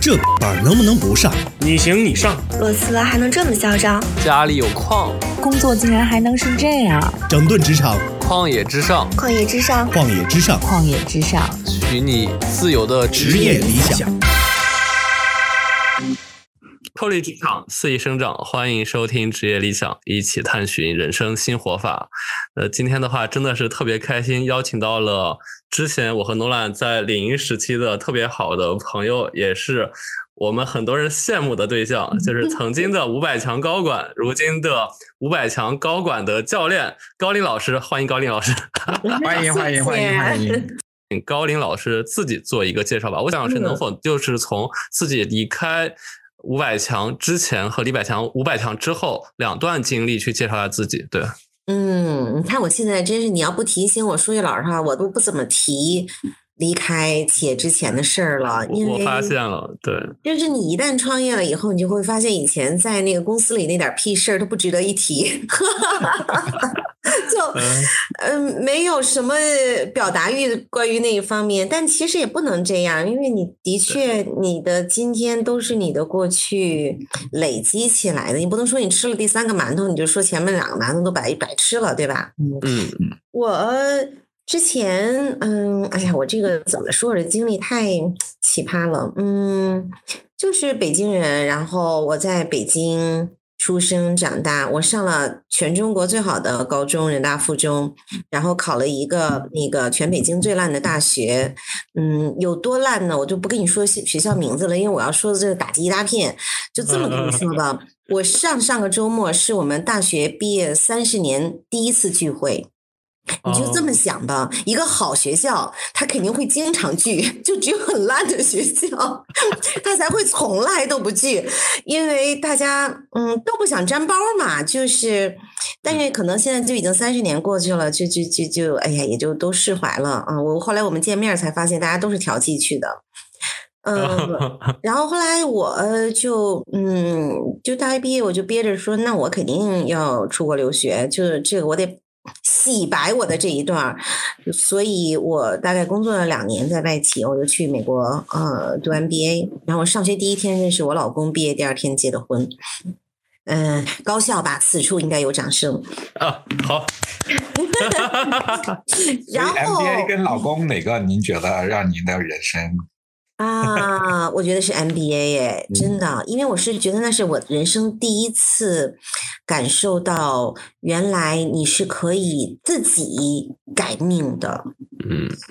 这班能不能不上？你行你上。裸辞还能这么嚣张？家里有矿，工作竟然还能是这样？整顿职场，旷野之上，旷野之上，旷野之上，旷野之上，许你自由的职业理想。脱离职场，肆意生长。欢迎收听职业理想，一起探寻人生新活法。呃，今天的话真的是特别开心，邀请到了之前我和诺兰在领英时期的特别好的朋友，也是我们很多人羡慕的对象，就是曾经的五百强高管，如今的五百强高管的教练高林老师。欢迎高林老师，欢迎欢迎欢迎欢迎。请高林老师自己做一个介绍吧。我想是能否就是从自己离开。五百强之前和李百强五百强之后两段经历去介绍下自己，对。嗯，你看我现在真是，你要不提醒我，说句老实话，我都不怎么提。离开企业之前的事儿了，因为我发现了，对，就是你一旦创业了以后，你就会发现以前在那个公司里那点屁事儿都不值得一提，就嗯，没有什么表达欲关于那一方面。但其实也不能这样，因为你的确你的今天都是你的过去累积起来的，你不能说你吃了第三个馒头，你就说前面两个馒头都白白吃了，对吧？嗯嗯，我。之前，嗯，哎呀，我这个怎么说？我这经历太奇葩了，嗯，就是北京人，然后我在北京出生长大，我上了全中国最好的高中人大附中，然后考了一个那个全北京最烂的大学，嗯，有多烂呢？我就不跟你说学校名字了，因为我要说的这个打击一大片，就这么跟你说吧。我上上个周末是我们大学毕业三十年第一次聚会。你就这么想吧，一个好学校，他肯定会经常聚，就只有很烂的学校，他才会从来都不聚，因为大家嗯都不想沾包嘛。就是，但是可能现在就已经三十年过去了，就就就就哎呀，也就都释怀了啊。我后来我们见面才发现，大家都是调剂去的，嗯，然后后来我就嗯，就大学毕业我就憋着说，那我肯定要出国留学，就是这个我得。洗白我的这一段，所以我大概工作了两年在外企，我就去美国呃读 MBA，然后上学第一天认识我老公，毕业第二天结的婚，嗯，高效吧？此处应该有掌声啊！好，然后 MBA 跟老公哪个您觉得让您的人生？啊，我觉得是 MBA 耶，真的，因为我是觉得那是我人生第一次感受到，原来你是可以自己改命的，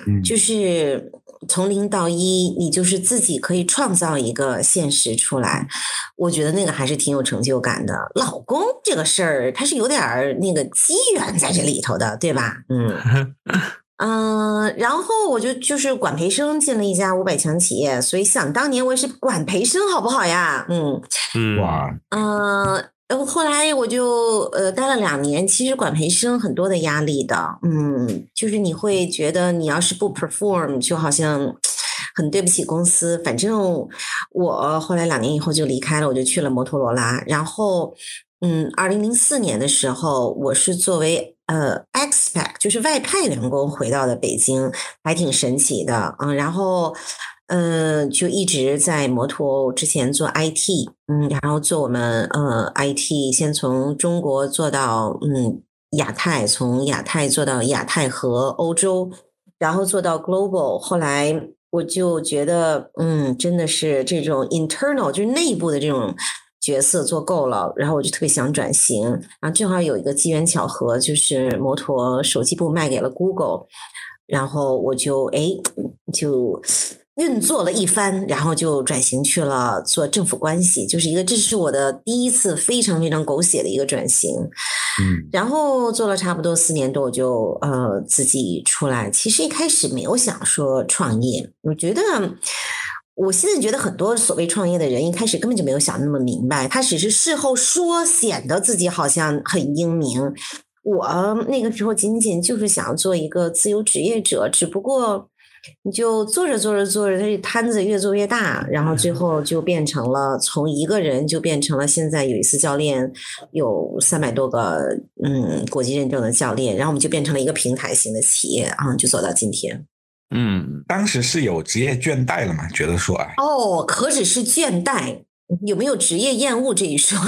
嗯，就是从零到一，你就是自己可以创造一个现实出来，我觉得那个还是挺有成就感的。老公这个事儿，他是有点儿那个机缘在这里头的，对吧？嗯。嗯，然后我就就是管培生进了一家五百强企业，所以想当年我也是管培生，好不好呀？嗯嗯哇嗯，然后后来我就呃待了两年，其实管培生很多的压力的，嗯，就是你会觉得你要是不 perform，就好像很对不起公司。反正我后来两年以后就离开了，我就去了摩托罗拉。然后嗯，二零零四年的时候，我是作为。呃，expat 就是外派员工回到了北京，还挺神奇的，嗯，然后，嗯，就一直在摩托之前做 IT，嗯，然后做我们呃 IT，先从中国做到嗯亚太，从亚太做到亚太和欧洲，然后做到 global，后来我就觉得，嗯，真的是这种 internal 就是内部的这种。角色做够了，然后我就特别想转型，然后正好有一个机缘巧合，就是摩托手机部卖给了 Google，然后我就哎就运作了一番，然后就转型去了做政府关系，就是一个这是我的第一次非常非常狗血的一个转型，嗯，然后做了差不多四年多，我就呃自己出来，其实一开始没有想说创业，我觉得。我现在觉得很多所谓创业的人，一开始根本就没有想那么明白，他只是事后说，显得自己好像很英明。我那个时候仅仅就是想做一个自由职业者，只不过你就做着做着做着，这摊子越做越大，然后最后就变成了从一个人就变成了现在有一次教练有三百多个嗯国际认证的教练，然后我们就变成了一个平台型的企业啊，就走到今天。嗯，当时是有职业倦怠了嘛？觉得说啊，哦，何止是倦怠，有没有职业厌恶这一说？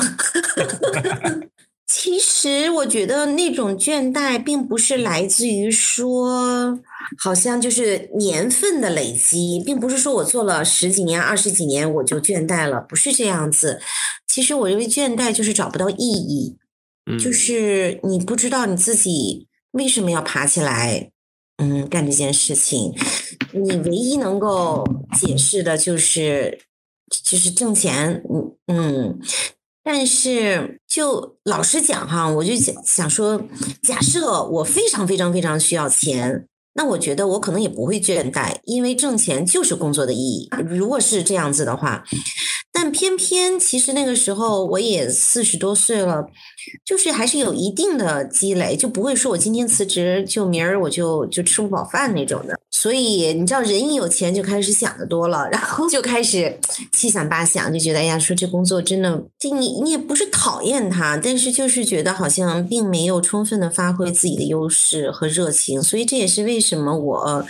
其实我觉得那种倦怠，并不是来自于说，好像就是年份的累积，并不是说我做了十几年、二十几年我就倦怠了，不是这样子。其实我认为倦怠就是找不到意义，嗯就是你不知道你自己为什么要爬起来，嗯，干这件事情。你唯一能够解释的就是，就是挣钱，嗯嗯。但是，就老实讲哈，我就想想说，假设我非常非常非常需要钱，那我觉得我可能也不会倦怠，因为挣钱就是工作的意义。如果是这样子的话，但偏偏其实那个时候我也四十多岁了，就是还是有一定的积累，就不会说我今天辞职就明儿我就就吃不饱饭那种的。所以你知道，人一有钱就开始想的多了，然后就开始七想八想，就觉得哎呀，说这工作真的，这你你也不是讨厌他，但是就是觉得好像并没有充分的发挥自己的优势和热情，所以这也是为什么我。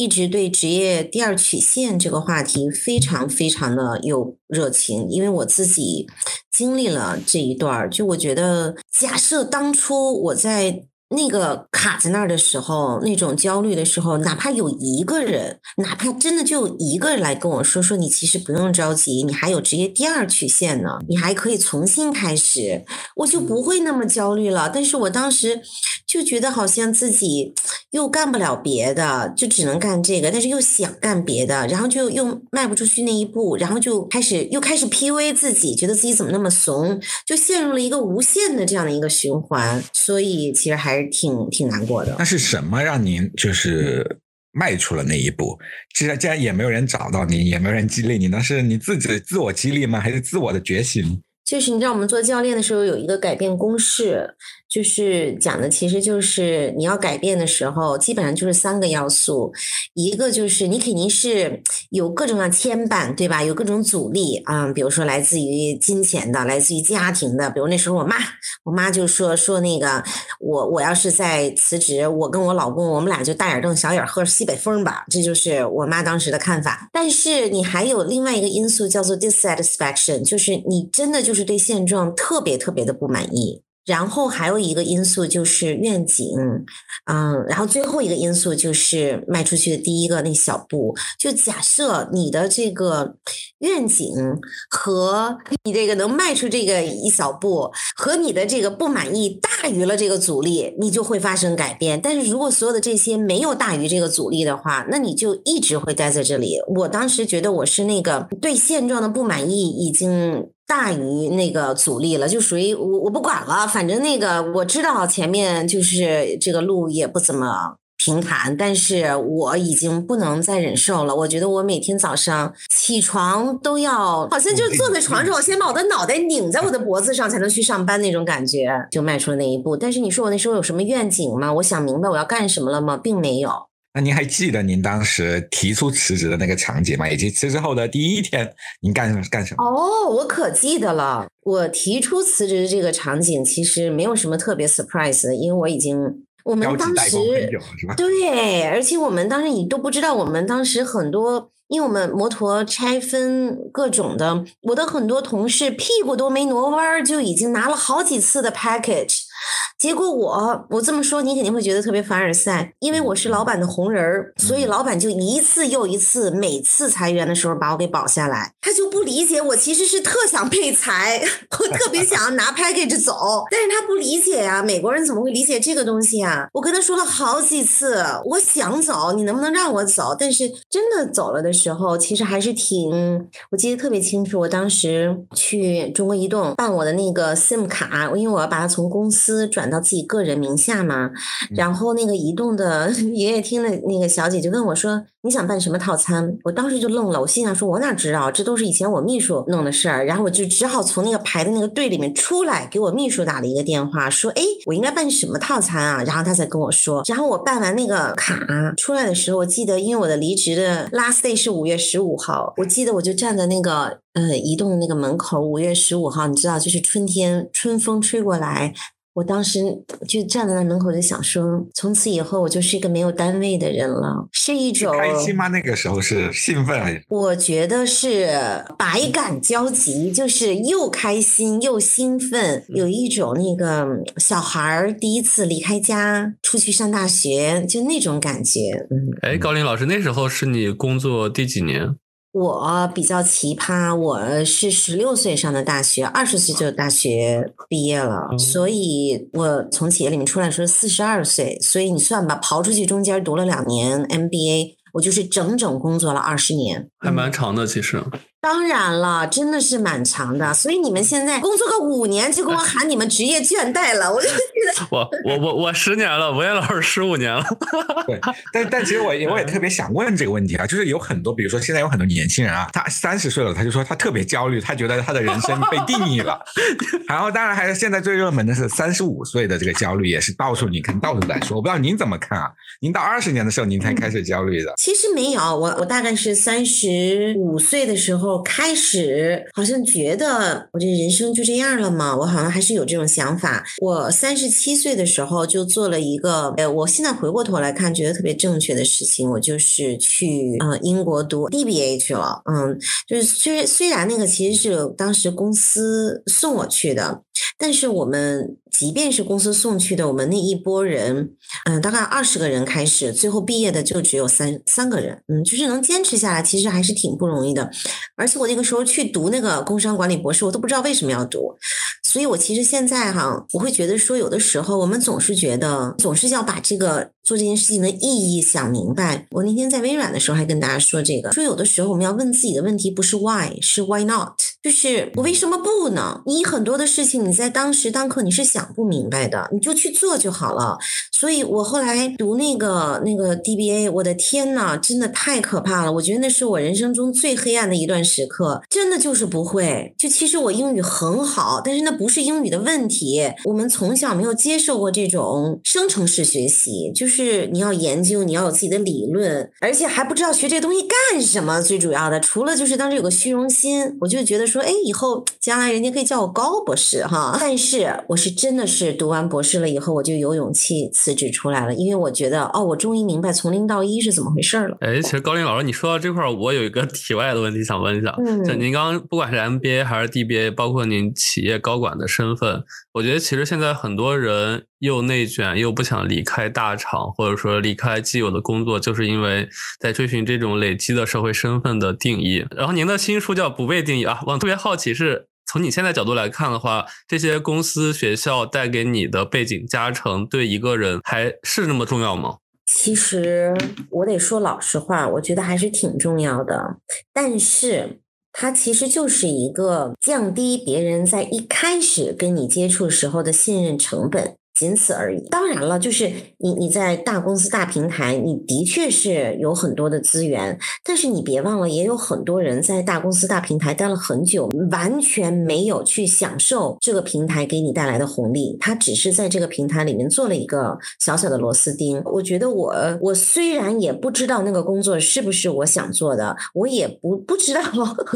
一直对职业第二曲线这个话题非常非常的有热情，因为我自己经历了这一段儿。就我觉得，假设当初我在那个卡在那儿的时候，那种焦虑的时候，哪怕有一个人，哪怕真的就有一个人来跟我说说，你其实不用着急，你还有职业第二曲线呢，你还可以重新开始，我就不会那么焦虑了。但是我当时就觉得好像自己又干不了别的，就只能干这个，但是又想干别的，然后就又迈不出去那一步，然后就开始又开始 PUA 自己，觉得自己怎么那么怂，就陷入了一个无限的这样的一个循环，所以其实还是挺挺难过的那。是什么让您就是迈出了那一步？既然既然也没有人找到你，也没有人激励你，那是你自己自我激励吗？还是自我的觉醒？就是你知道，我们做教练的时候有一个改变公式，就是讲的其实就是你要改变的时候，基本上就是三个要素，一个就是你肯定是有各种各样牵绊，对吧？有各种阻力啊、比如说来自于金钱的，来自于家庭的，比如那时候我妈，我妈就说说那个我我要是再辞职，我跟我老公我们俩就大眼瞪小眼喝西北风吧，这就是我妈当时的看法。但是你还有另外一个因素叫做 dissatisfaction，就是你真的就是对现状特别特别的不满意。然后还有一个因素就是愿景，嗯，然后最后一个因素就是迈出去的第一个那小步。就假设你的这个愿景和你这个能迈出这个一小步，和你的这个不满意大于了这个阻力，你就会发生改变。但是如果所有的这些没有大于这个阻力的话，那你就一直会待在这里。我当时觉得我是那个对现状的不满意已经大于那个阻力了，就属于我我不管了，反正那个我知道前面就是这个路也不怎么。平坦，但是我已经不能再忍受了。我觉得我每天早上起床都要，好像就是坐在床上，我先把我的脑袋拧在我的脖子上才能去上班那种感觉，就迈出了那一步。但是你说我那时候有什么愿景吗？我想明白我要干什么了吗？并没有。那您还记得您当时提出辞职的那个场景吗？以及辞职后的第一天，您干干什么？哦，我可记得了。我提出辞职的这个场景其实没有什么特别 surprise 的，因为我已经我们当时？对，而且我们当时你都不知道，我们当时很多，因为我们摩托拆分各种的，我的很多同事屁股都没挪弯儿，就已经拿了好几次的 package。结果我我这么说，你肯定会觉得特别凡尔赛，因为我是老板的红人儿，所以老板就一次又一次，每次裁员的时候把我给保下来。他就不理解我其实是特想被裁，我特别想要拿 package 走，但是他不理解呀、美国人怎么会理解这个东西啊？我跟他说了好几次，我想走，你能不能让我走？但是真的走了的时候，其实还是挺，我记得特别清楚。我当时去中国移动办我的那个 SIM 卡，因为我要把它从公司转到自己个人名下嘛。然后那个移动的 营业厅的那个小姐就问我说：“你想办什么套餐？”我当时就愣了，我心想说：“我哪知道？这都是以前我秘书弄的事儿。”然后我就只好从那个排的那个队里面出来，给我秘书打了一个电话，说：“哎，我应该办什么套餐啊？”然后他才跟我说。然后我办完那个卡出来的时候，我记得因为我的离职的 last day 是五月十五号，我记得我就站在那个呃移动的那个门口，五月十五号，你知道，就是春天春风吹过来。我当时就站在那门口就想说，从此以后我就是一个没有单位的人了，是一种开心吗？那个时候是兴奋还是？我觉得是百感交集，就是又开心又兴奋，有一种那个小孩儿第一次离开家出去上大学，就那种感觉。嗯，哎，高林老师，那时候是你工作第几年？我比较奇葩，我是十六岁上的大学，二十岁就大学毕业了，所以我从企业里面出来的时候四十二岁，所以你算吧，刨出去中间读了两年 MBA，我就是整整工作了二十年，还蛮长的，其实。当然了，真的是蛮长的，所以你们现在工作个五年就给我喊你们职业倦怠了，我就觉得我我我我十年了，文彦老师十五年了。对，但但其实我也我也特别想问这个问题啊，就是有很多，比如说现在有很多年轻人啊，他三十岁了，他就说他特别焦虑，他觉得他的人生被定义了。然后当然还是现在最热门的是三十五岁的这个焦虑，也是到处你看到处在说，我不知道您怎么看啊？您到二十年的时候您才开始焦虑的？其实没有，我我大概是三十五岁的时候。开始好像觉得我这人生就这样了嘛，我好像还是有这种想法。我三十七岁的时候就做了一个，呃，我现在回过头来看，觉得特别正确的事情，我就是去呃英国读 DBA 去了。嗯，就是虽虽然那个其实是当时公司送我去的。但是我们即便是公司送去的，我们那一波人，嗯，大概二十个人开始，最后毕业的就只有三三个人，嗯，就是能坚持下来，其实还是挺不容易的。而且我那个时候去读那个工商管理博士，我都不知道为什么要读。所以我其实现在哈，我会觉得说，有的时候我们总是觉得，总是要把这个做这件事情的意义想明白。我那天在微软的时候还跟大家说这个，说有的时候我们要问自己的问题不是 why，是 why not，就是我为什么不呢？你很多的事情你在当时当刻你是想不明白的，你就去做就好了。所以我后来读那个那个 DBA，我的天呐，真的太可怕了！我觉得那是我人生中最黑暗的一段时刻，真的就是不会。就其实我英语很好，但是那。不是英语的问题，我们从小没有接受过这种生成式学习，就是你要研究，你要有自己的理论，而且还不知道学这东西干什么。最主要的，除了就是当时有个虚荣心，我就觉得说，哎，以后将来人家可以叫我高博士哈。但是我是真的是读完博士了以后，我就有勇气辞职出来了，因为我觉得哦，我终于明白从零到一是怎么回事了。哎，其实高林老师，你说到这块儿，我有一个题外的问题想问一下，就您刚刚不管是 MBA 还是 DBA，包括您企业高管。的身份，我觉得其实现在很多人又内卷又不想离开大厂，或者说离开既有的工作，就是因为在追寻这种累积的社会身份的定义。然后您的新书叫《不被定义》啊，我特别好奇，是从你现在角度来看的话，这些公司学校带给你的背景加成，对一个人还是那么重要吗？其实我得说老实话，我觉得还是挺重要的，但是。它其实就是一个降低别人在一开始跟你接触时候的信任成本。仅此而已。当然了，就是你你在大公司大平台，你的确是有很多的资源，但是你别忘了，也有很多人在大公司大平台待了很久，完全没有去享受这个平台给你带来的红利。他只是在这个平台里面做了一个小小的螺丝钉。我觉得我我虽然也不知道那个工作是不是我想做的，我也不不知道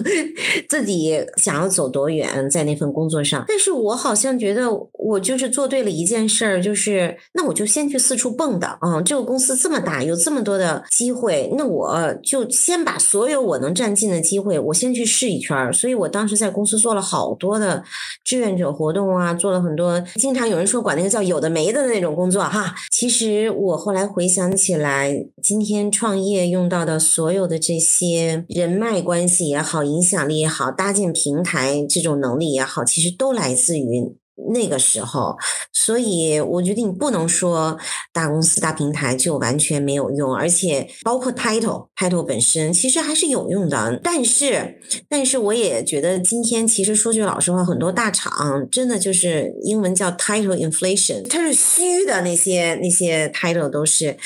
自己想要走多远在那份工作上，但是我好像觉得我就是做对了一件。事儿就是，那我就先去四处蹦跶。嗯，这个公司这么大，有这么多的机会，那我就先把所有我能占尽的机会，我先去试一圈。所以我当时在公司做了好多的志愿者活动啊，做了很多，经常有人说管那个叫有的没的那种工作哈。其实我后来回想起来，今天创业用到的所有的这些人脉关系也好，影响力也好，搭建平台这种能力也好，其实都来自于。那个时候，所以我觉得你不能说大公司大平台就完全没有用，而且包括 title title 本身其实还是有用的。但是，但是我也觉得今天其实说句老实话，很多大厂真的就是英文叫 title inflation，它是虚的那些那些 title 都是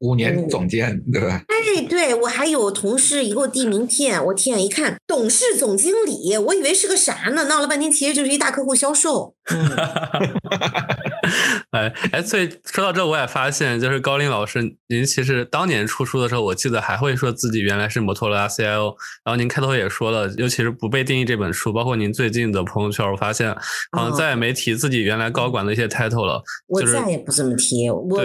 五年总监对吧？哎，对我还有同事一给我递名片，我天，一看董事总经理，我以为是个啥呢？闹了半天其实就是一大客户销售。嗯，哎哎，所以说到这，我也发现，就是高林老师，您其实当年出书的时候，我记得还会说自己原来是摩托罗拉 CIO，然后您开头也说了，尤其是不被定义这本书，包括您最近的朋友圈，我发现好像再也没提自己原来高管的一些 title 了。我就是再也不这么提。我我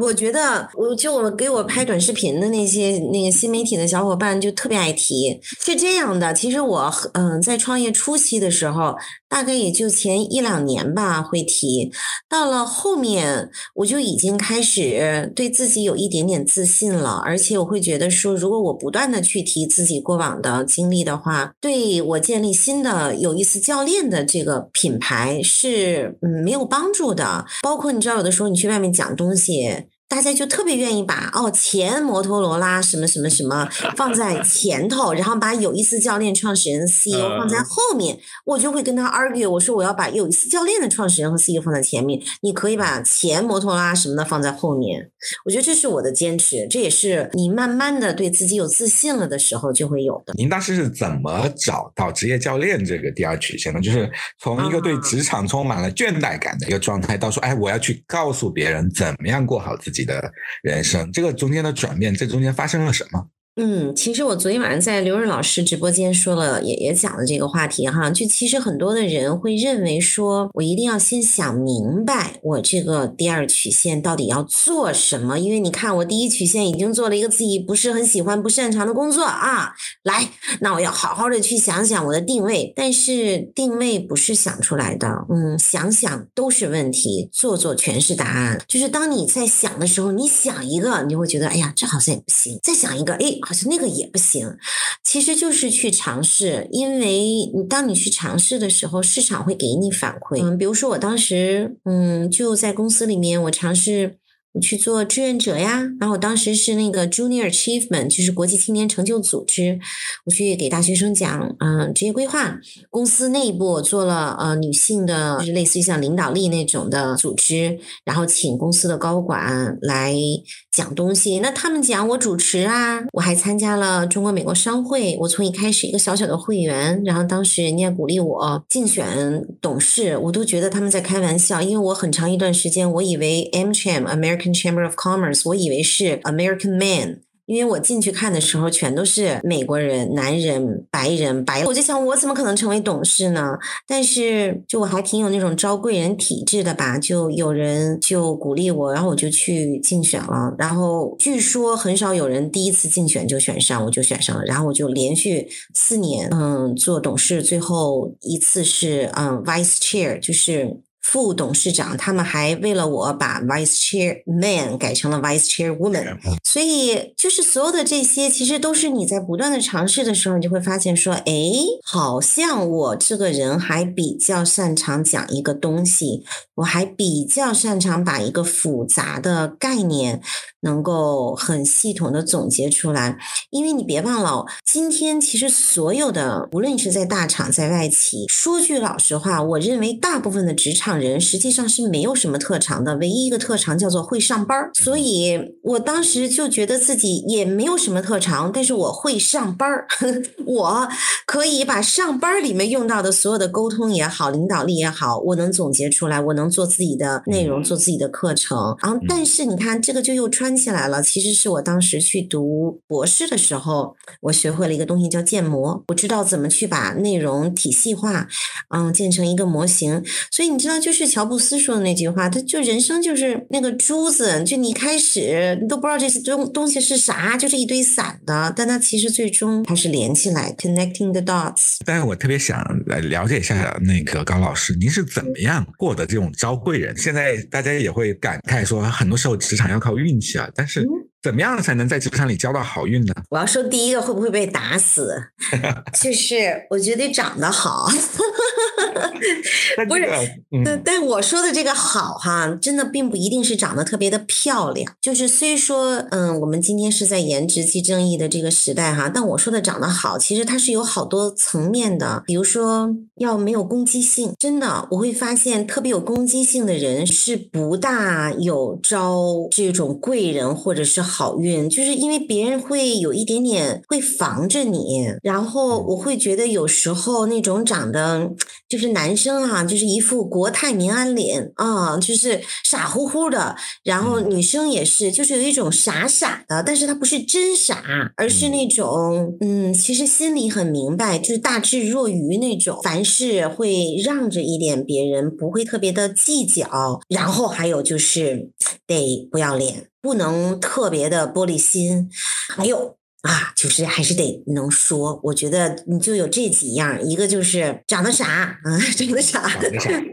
我觉得，我就我给我拍短视频的那些那个新媒体的小伙伴就特别爱提。是这样的，其实我嗯、在创业初期的时候，大概也就前一两年吧会提，到了后面我就已经开始对自己有一点点自信了，而且我会觉得说，如果我不断的去提自己过往的经历的话，对我建立新的有意思教练的这个品牌是嗯没有帮助的。包括你知道，有的时候你去外面讲东西。大家就特别愿意把哦前摩托罗拉什么什么什么 放在前头，然后把有意思教练创始人 CEO 放在后面，我就会跟他 argue，我说我要把有意思教练的创始人和 CEO 放在前面，你可以把前摩托罗拉什么的放在后面。我觉得这是我的坚持，这也是你慢慢的对自己有自信了的时候就会有的。您当时是怎么找到职业教练这个第二曲线呢？就是从一个对职场充满了倦怠感的一个状态，到说，哎，我要去告诉别人怎么样过好自己你的人生，这个中间的转变，这中间发生了什么？嗯，其实我昨天晚上在刘润老师直播间说了，也也讲了这个话题哈。就其实很多的人会认为说，我一定要先想明白我这个第二曲线到底要做什么，因为你看我第一曲线已经做了一个自己不是很喜欢、不擅长的工作啊。来，那我要好好的去想想我的定位，但是定位不是想出来的，嗯，想想都是问题，做做全是答案。就是当你在想的时候，你想一个，你就会觉得，哎呀，这好像也不行；再想一个，哎，好像那个也不行。其实就是去尝试，因为你当你去尝试的时候，市场会给你反馈。嗯，比如说我当时，嗯，就在公司里面，我尝试。去做志愿者呀，然后我当时是那个 Junior Achievement，就是国际青年成就组织，我去给大学生讲，嗯、职业规划。公司内部做了呃女性的，就是类似于像领导力那种的组织，然后请公司的高管来讲东西。那他们讲我主持啊，我还参加了中国美国商会，我从一开始一个小小的会员，然后当时人家鼓励我竞选董事，我都觉得他们在开玩笑，因为我很长一段时间我以为 M Cham American Chamber of Commerce，我以为是 American Man。因为我进去看的时候，全都是美国人、男人、白人、白，我就想我怎么可能成为董事呢？但是就我还挺有那种招贵人体质的吧，就有人就鼓励我，然后我就去竞选了。然后据说很少有人第一次竞选就选上，我就选上了。然后我就连续四年，嗯，做董事，最后一次是嗯 vice chair，就是。副董事长，他们还为了我把 vice chair man 改成了 vice chair woman，所以就是所有的这些，其实都是你在不断的尝试的时候，你就会发现说，哎，好像我这个人还比较擅长讲一个东西，我还比较擅长把一个复杂的概念能够很系统的总结出来。因为你别忘了，今天其实所有的，无论你是在大厂在外企，说句老实话，我认为大部分的职场人实际上是没有什么特长的，唯一一个特长叫做会上班儿。所以我当时就觉得自己也没有什么特长，但是我会上班儿，我可以把上班儿里面用到的所有的沟通也好，领导力也好，我能总结出来，我能做自己的内容，做自己的课程。然后，但是你看，这个就又穿起来了。其实是我当时去读博士的时候，我学会了一个东西叫建模，我知道怎么去把内容体系化，嗯，建成一个模型。所以你知道，就是乔布斯说的那句话，他就人生就是那个珠子，就你开始你都不知道这些东东西是啥，就是一堆散的，但它其实最终它是连起来，connecting the dots。但是我特别想来了解一下那个高老师，您是怎么样过的这种招贵人？现在大家也会感慨说，很多时候职场要靠运气啊，但是怎么样才能在职场里交到好运呢？我要说第一个会不会被打死，就是我觉得长得好。不是，嗯但但我说的这个好哈，真的并不一定是长得特别的漂亮。就是虽说，嗯，我们今天是在颜值即正义的这个时代哈，但我说的长得好，其实它是有好多层面的。比如说，要没有攻击性，真的我会发现，特别有攻击性的人是不大有招这种贵人或者是好运，就是因为别人会有一点点会防着你，然后我会觉得有时候那种长得就是男生啊，就是一副国泰民安脸啊，就是傻乎乎的，然后女生也是，就是有一种傻傻的，但是他不是真傻，而是那种嗯，其实心里很明白，就是大智若愚那种，凡事会让着一点别人，不会特别的计较，然后还有就是得不要脸，不能特别的玻璃心，还有。啊，就是还是得能说，我觉得你就有这几样，一个就是长得傻啊，长得傻，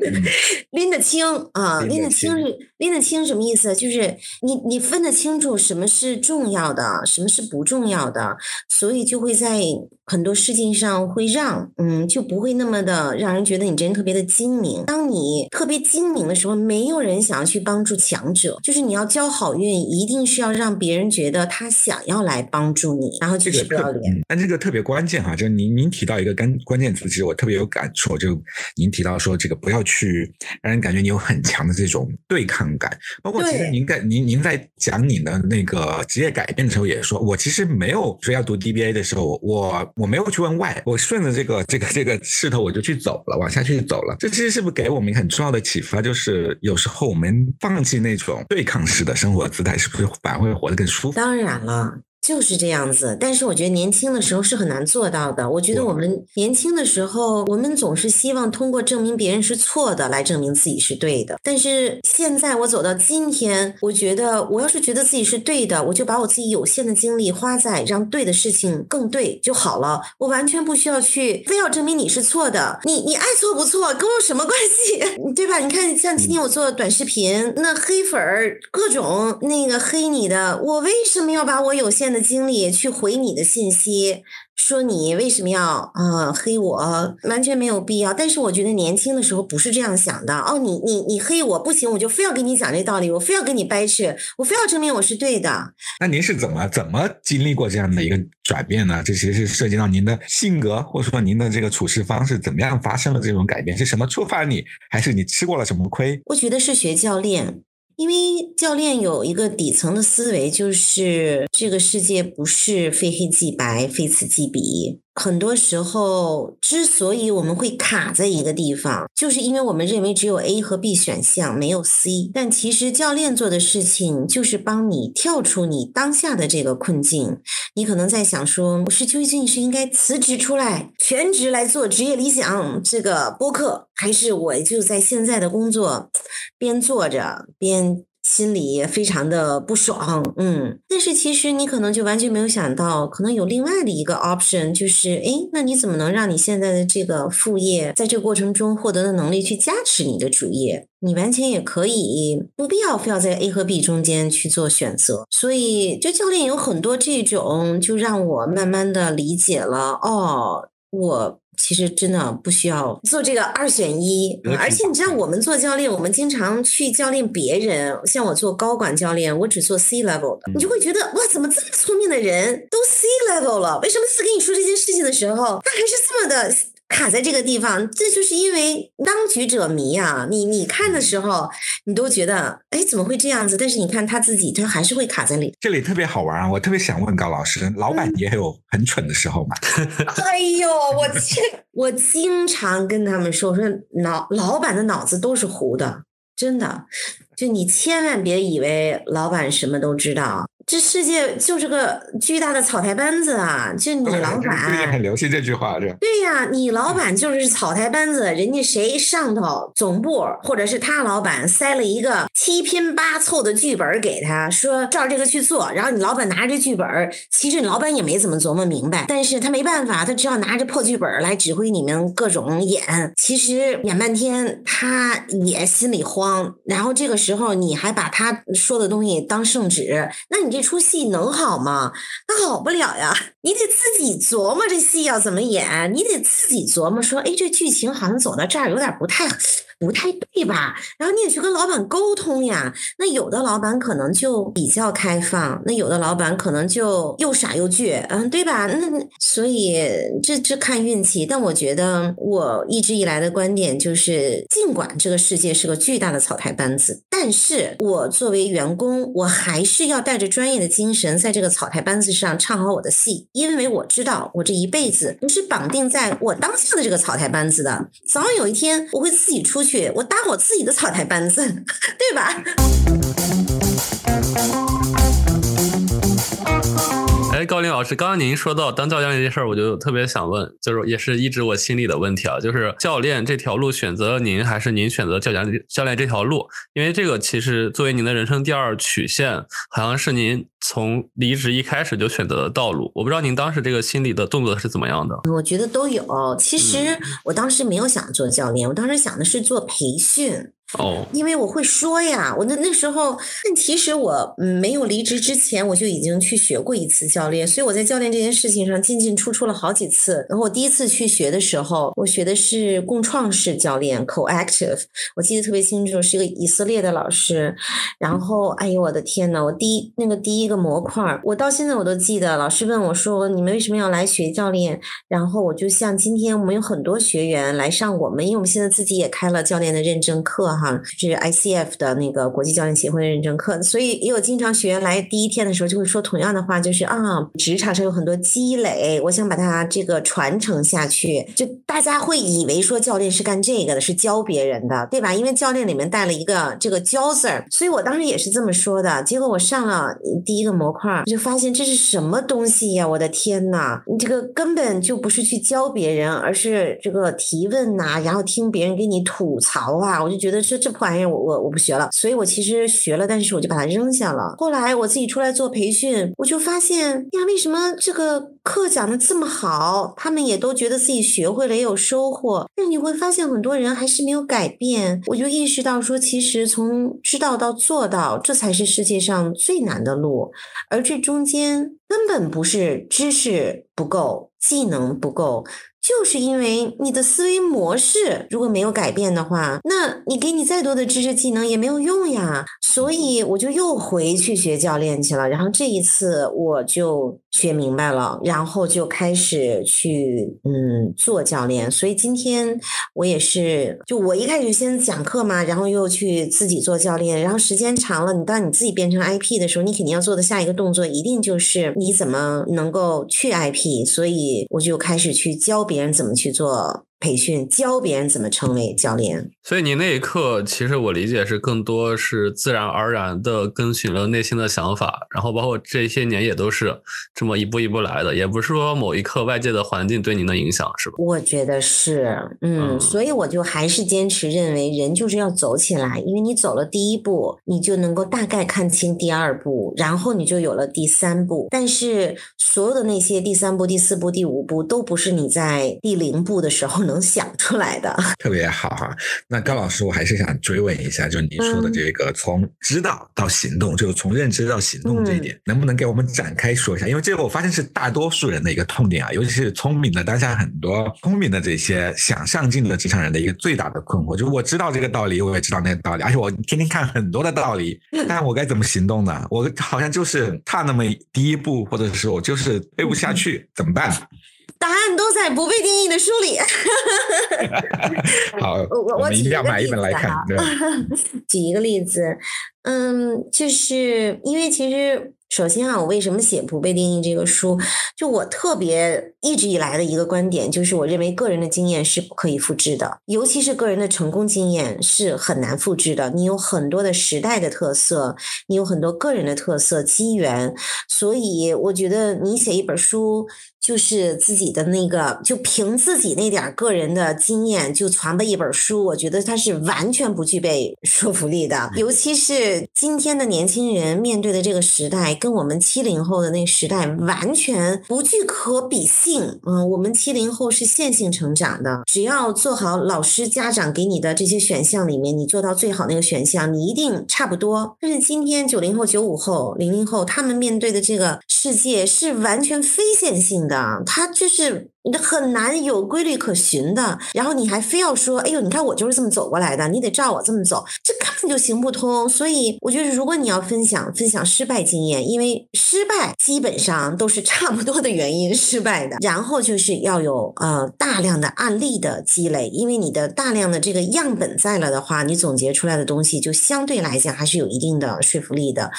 拎得清啊，拎得清是拎得清什么意思？就是你你分得清楚什么是重要的，什么是不重要的，所以就会在很多事情上会让，嗯，就不会那么的让人觉得你这人特别的精明。当你特别精明的时候，没有人想要去帮助强者，就是你要交好运，一定是要让别人觉得他想要来帮助。你，然后这个特别，但这个特别关键哈，就是您您提到一个关关键词，其实我特别有感触，就您提到说这个不要去让人感觉你有很强的这种对抗感，包括其实您在您您在讲你的那个职业改变的时候也说，我其实没有说要读 DBA 的时候，我我没有去问 why，我顺着这个这个这个势头我就去走了，往下去走了，这其实是不是给我们很重要的启发？就是有时候我们放弃那种对抗式的生活姿态，是不是反而会活得更舒服？当然了。就是这样子，但是我觉得年轻的时候是很难做到的。我觉得我们年轻的时候，我们总是希望通过证明别人是错的来证明自己是对的。但是现在我走到今天，我觉得我要是觉得自己是对的，我就把我自己有限的精力花在让对的事情更对就好了。我完全不需要去非要证明你是错的。你你爱错不错，跟我什么关系？对吧？你看，像今天我做短视频，那黑粉儿各种那个黑你的，我为什么要把我有限的？的精力去回你的信息，说你为什么要啊黑我，完全没有必要。但是我觉得年轻的时候不是这样想的哦，你你你黑我不行，我就非要跟你讲这道理，我非要跟你掰扯，我非要证明我是对的。那您是怎么怎么经历过这样的一个转变呢？这其实是涉及到您的性格，或者说您的这个处事方式怎么样发生了这种改变？是什么触发你，还是你吃过了什么亏？我觉得是学教练。因为教练有一个底层的思维，就是这个世界不是非黑即白、非此即彼。很多时候，之所以我们会卡在一个地方，就是因为我们认为只有 A 和 B 选项，没有 C。但其实教练做的事情就是帮你跳出你当下的这个困境。你可能在想说，我是究竟是应该辞职出来，全职来做职业理想这个播客，还是我就在现在的工作边做着边。心里也非常的不爽，嗯，但是其实你可能就完全没有想到，可能有另外的一个 option，就是，哎，那你怎么能让你现在的这个副业，在这个过程中获得的能力去加持你的主业？你完全也可以，不必要非要在 A 和 B 中间去做选择。所以，就教练有很多这种，就让我慢慢的理解了，哦，我。其实真的不需要做这个二选一，而且你知道，我们做教练，我们经常去教练别人。像我做高管教练，我只做 C level 的，你就会觉得哇，怎么这么聪明的人都 C level 了？为什么次跟你说这件事情的时候，他还是这么的？卡在这个地方，这就是因为当局者迷啊！你你看的时候，你都觉得，哎，怎么会这样子？但是你看他自己，他还是会卡在里。这里特别好玩啊！我特别想问高老师，老板也有很蠢的时候吗？哎呦，我我经常跟他们说，我说老老板的脑子都是糊的，真的。就你千万别以为老板什么都知道。这世界就是个巨大的草台班子啊！就你老 板，很流行这句话，这对呀，你老板就是草台班子，人家谁上头总部或者是他老板塞了一个七拼八凑的剧本给他，说照这个去做，然后你老板拿着剧本，其实你老板也没怎么琢磨明白，但是他没办法，他只好拿着破剧本来指挥你们各种演，其实演半天他也心里慌，然后这个时候你还把他说的东西当圣旨，那你。这出戏能好吗？那好不了呀！你得自己琢磨这戏要怎么演，你得自己琢磨说，哎，这剧情好像走到这儿有点不太不太对吧？然后你也去跟老板沟通呀。那有的老板可能就比较开放，那有的老板可能就又傻又倔，嗯，对吧？那所以这这看运气。但我觉得我一直以来的观点就是，尽管这个世界是个巨大的草台班子，但是我作为员工，我还是要带着专业的精神，在这个草台班子上唱好我的戏，因为我知道我这一辈子不是绑定在我当下的这个草台班子的，早晚有一天我会自己出去，我搭我自己的草台班子，对吧？哎，高林老师，刚刚您说到当教练这件事儿，我就特别想问，就是也是一直我心里的问题啊，就是教练这条路选择了您，还是您选择教练教练这条路？因为这个其实作为您的人生第二曲线，好像是您从离职一开始就选择的道路。我不知道您当时这个心理的动作是怎么样的？我觉得都有。其实我当时没有想做教练，我当时想的是做培训。哦，因为我会说呀，我那那时候，但其实我没有离职之前，我就已经去学过一次教练，所以我在教练这件事情上进进出出了好几次。然后我第一次去学的时候，我学的是共创式教练 （co-active），我记得特别清楚，是一个以色列的老师。然后，哎呦我的天呐，我第一那个第一个模块，我到现在我都记得。老师问我说：“你们为什么要来学教练？”然后我就像今天我们有很多学员来上我们，因为我们现在自己也开了教练的认证课哈。啊是 ICF 的那个国际教练协会的认证课，所以也有经常学员来第一天的时候就会说同样的话，就是啊，职场上有很多积累，我想把它这个传承下去。就大家会以为说教练是干这个的，是教别人的，对吧？因为教练里面带了一个这个教字儿，所以我当时也是这么说的。结果我上了第一个模块，就发现这是什么东西呀？我的天呐，你这个根本就不是去教别人，而是这个提问呐，然后听别人给你吐槽啊，我就觉得说。这破玩意儿我我我不学了，所以我其实学了，但是我就把它扔下了。后来我自己出来做培训，我就发现呀，为什么这个课讲的这么好，他们也都觉得自己学会了，也有收获。但你会发现很多人还是没有改变。我就意识到说，其实从知道到做到，这才是世界上最难的路，而这中间根本不是知识不够、技能不够。就是因为你的思维模式如果没有改变的话，那你给你再多的知识技能也没有用呀。所以我就又回去学教练去了。然后这一次我就学明白了，然后就开始去嗯做教练。所以今天我也是，就我一开始先讲课嘛，然后又去自己做教练。然后时间长了，你当你自己变成 IP 的时候，你肯定要做的下一个动作一定就是你怎么能够去 IP。所以我就开始去教别。别人怎么去做？培训教别人怎么成为教练，所以你那一刻其实我理解是更多是自然而然的跟随了内心的想法，然后包括这些年也都是这么一步一步来的，也不是说某一刻外界的环境对您的影响，是吧？我觉得是，嗯，所以我就还是坚持认为人就是要走起来，因为你走了第一步，你就能够大概看清第二步，然后你就有了第三步。但是所有的那些第三步、第四步、第五步都不是你在第零步的时候。能想出来的特别好哈。那高老师，我还是想追问一下，就是您说的这个从知道到行动，就是从认知到行动这一点，能不能给我们展开说一下？因为这个我发现是大多数人的一个痛点啊，尤其是聪明的当下很多聪明的这些想上进的职场人的一个最大的困惑，就是我知道这个道理，我也知道那个道理，而且我天天看很多的道理，但我该怎么行动呢？我好像就是差那么第一步，或者是我就是背不下去，怎么办？答案都在不被定义的书里。好，我我一定要买一本来看。举一个例子，嗯，就是因为其实。首先啊，我为什么写不被定义这个书？就我特别一直以来的一个观点，就是我认为个人的经验是不可以复制的，尤其是个人的成功经验是很难复制的。你有很多的时代的特色，你有很多个人的特色机缘，所以我觉得你写一本书，就是自己的那个，就凭自己那点个人的经验就传吧一本书，我觉得它是完全不具备 说服力的。尤其是是今天的年轻人面对的这个时代，跟我们七零后的那个时代完全不具可比性。嗯，我们七零后是线性成长的，只要做好老师、家长给你的这些选项里面，你做到最好那个选项，你一定差不多。但是今天九零后、九五后、零零后，他们面对的这个世界是完全非线性的，他就是。你很难有规律可循的，然后你还非要说，哎呦，你看我就是这么走过来的，你得照我这么走，这根本就行不通。所以我觉得，如果你要分享分享失败经验，因为失败基本上都是差不多的原因失败的，然后就是要有呃大量的案例的积累，因为你的大量的这个样本在了的话，你总结出来的东西就相对来讲还是有一定的说服力的。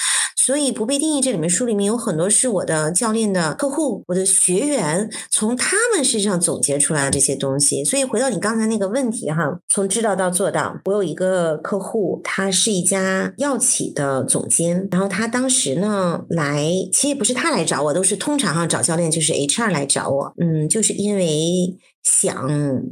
所以不被定义这里面书里面有很多是我的教练的客户，我的学员从他们身上总结出来的这些东西。所以回到你刚才那个问题哈，从知道到做到，我有一个客户，他是一家药企的总监，然后他当时呢来，其实也不是他来找我，都是通常哈找教练就是 HR 来找我，嗯，就是因为。想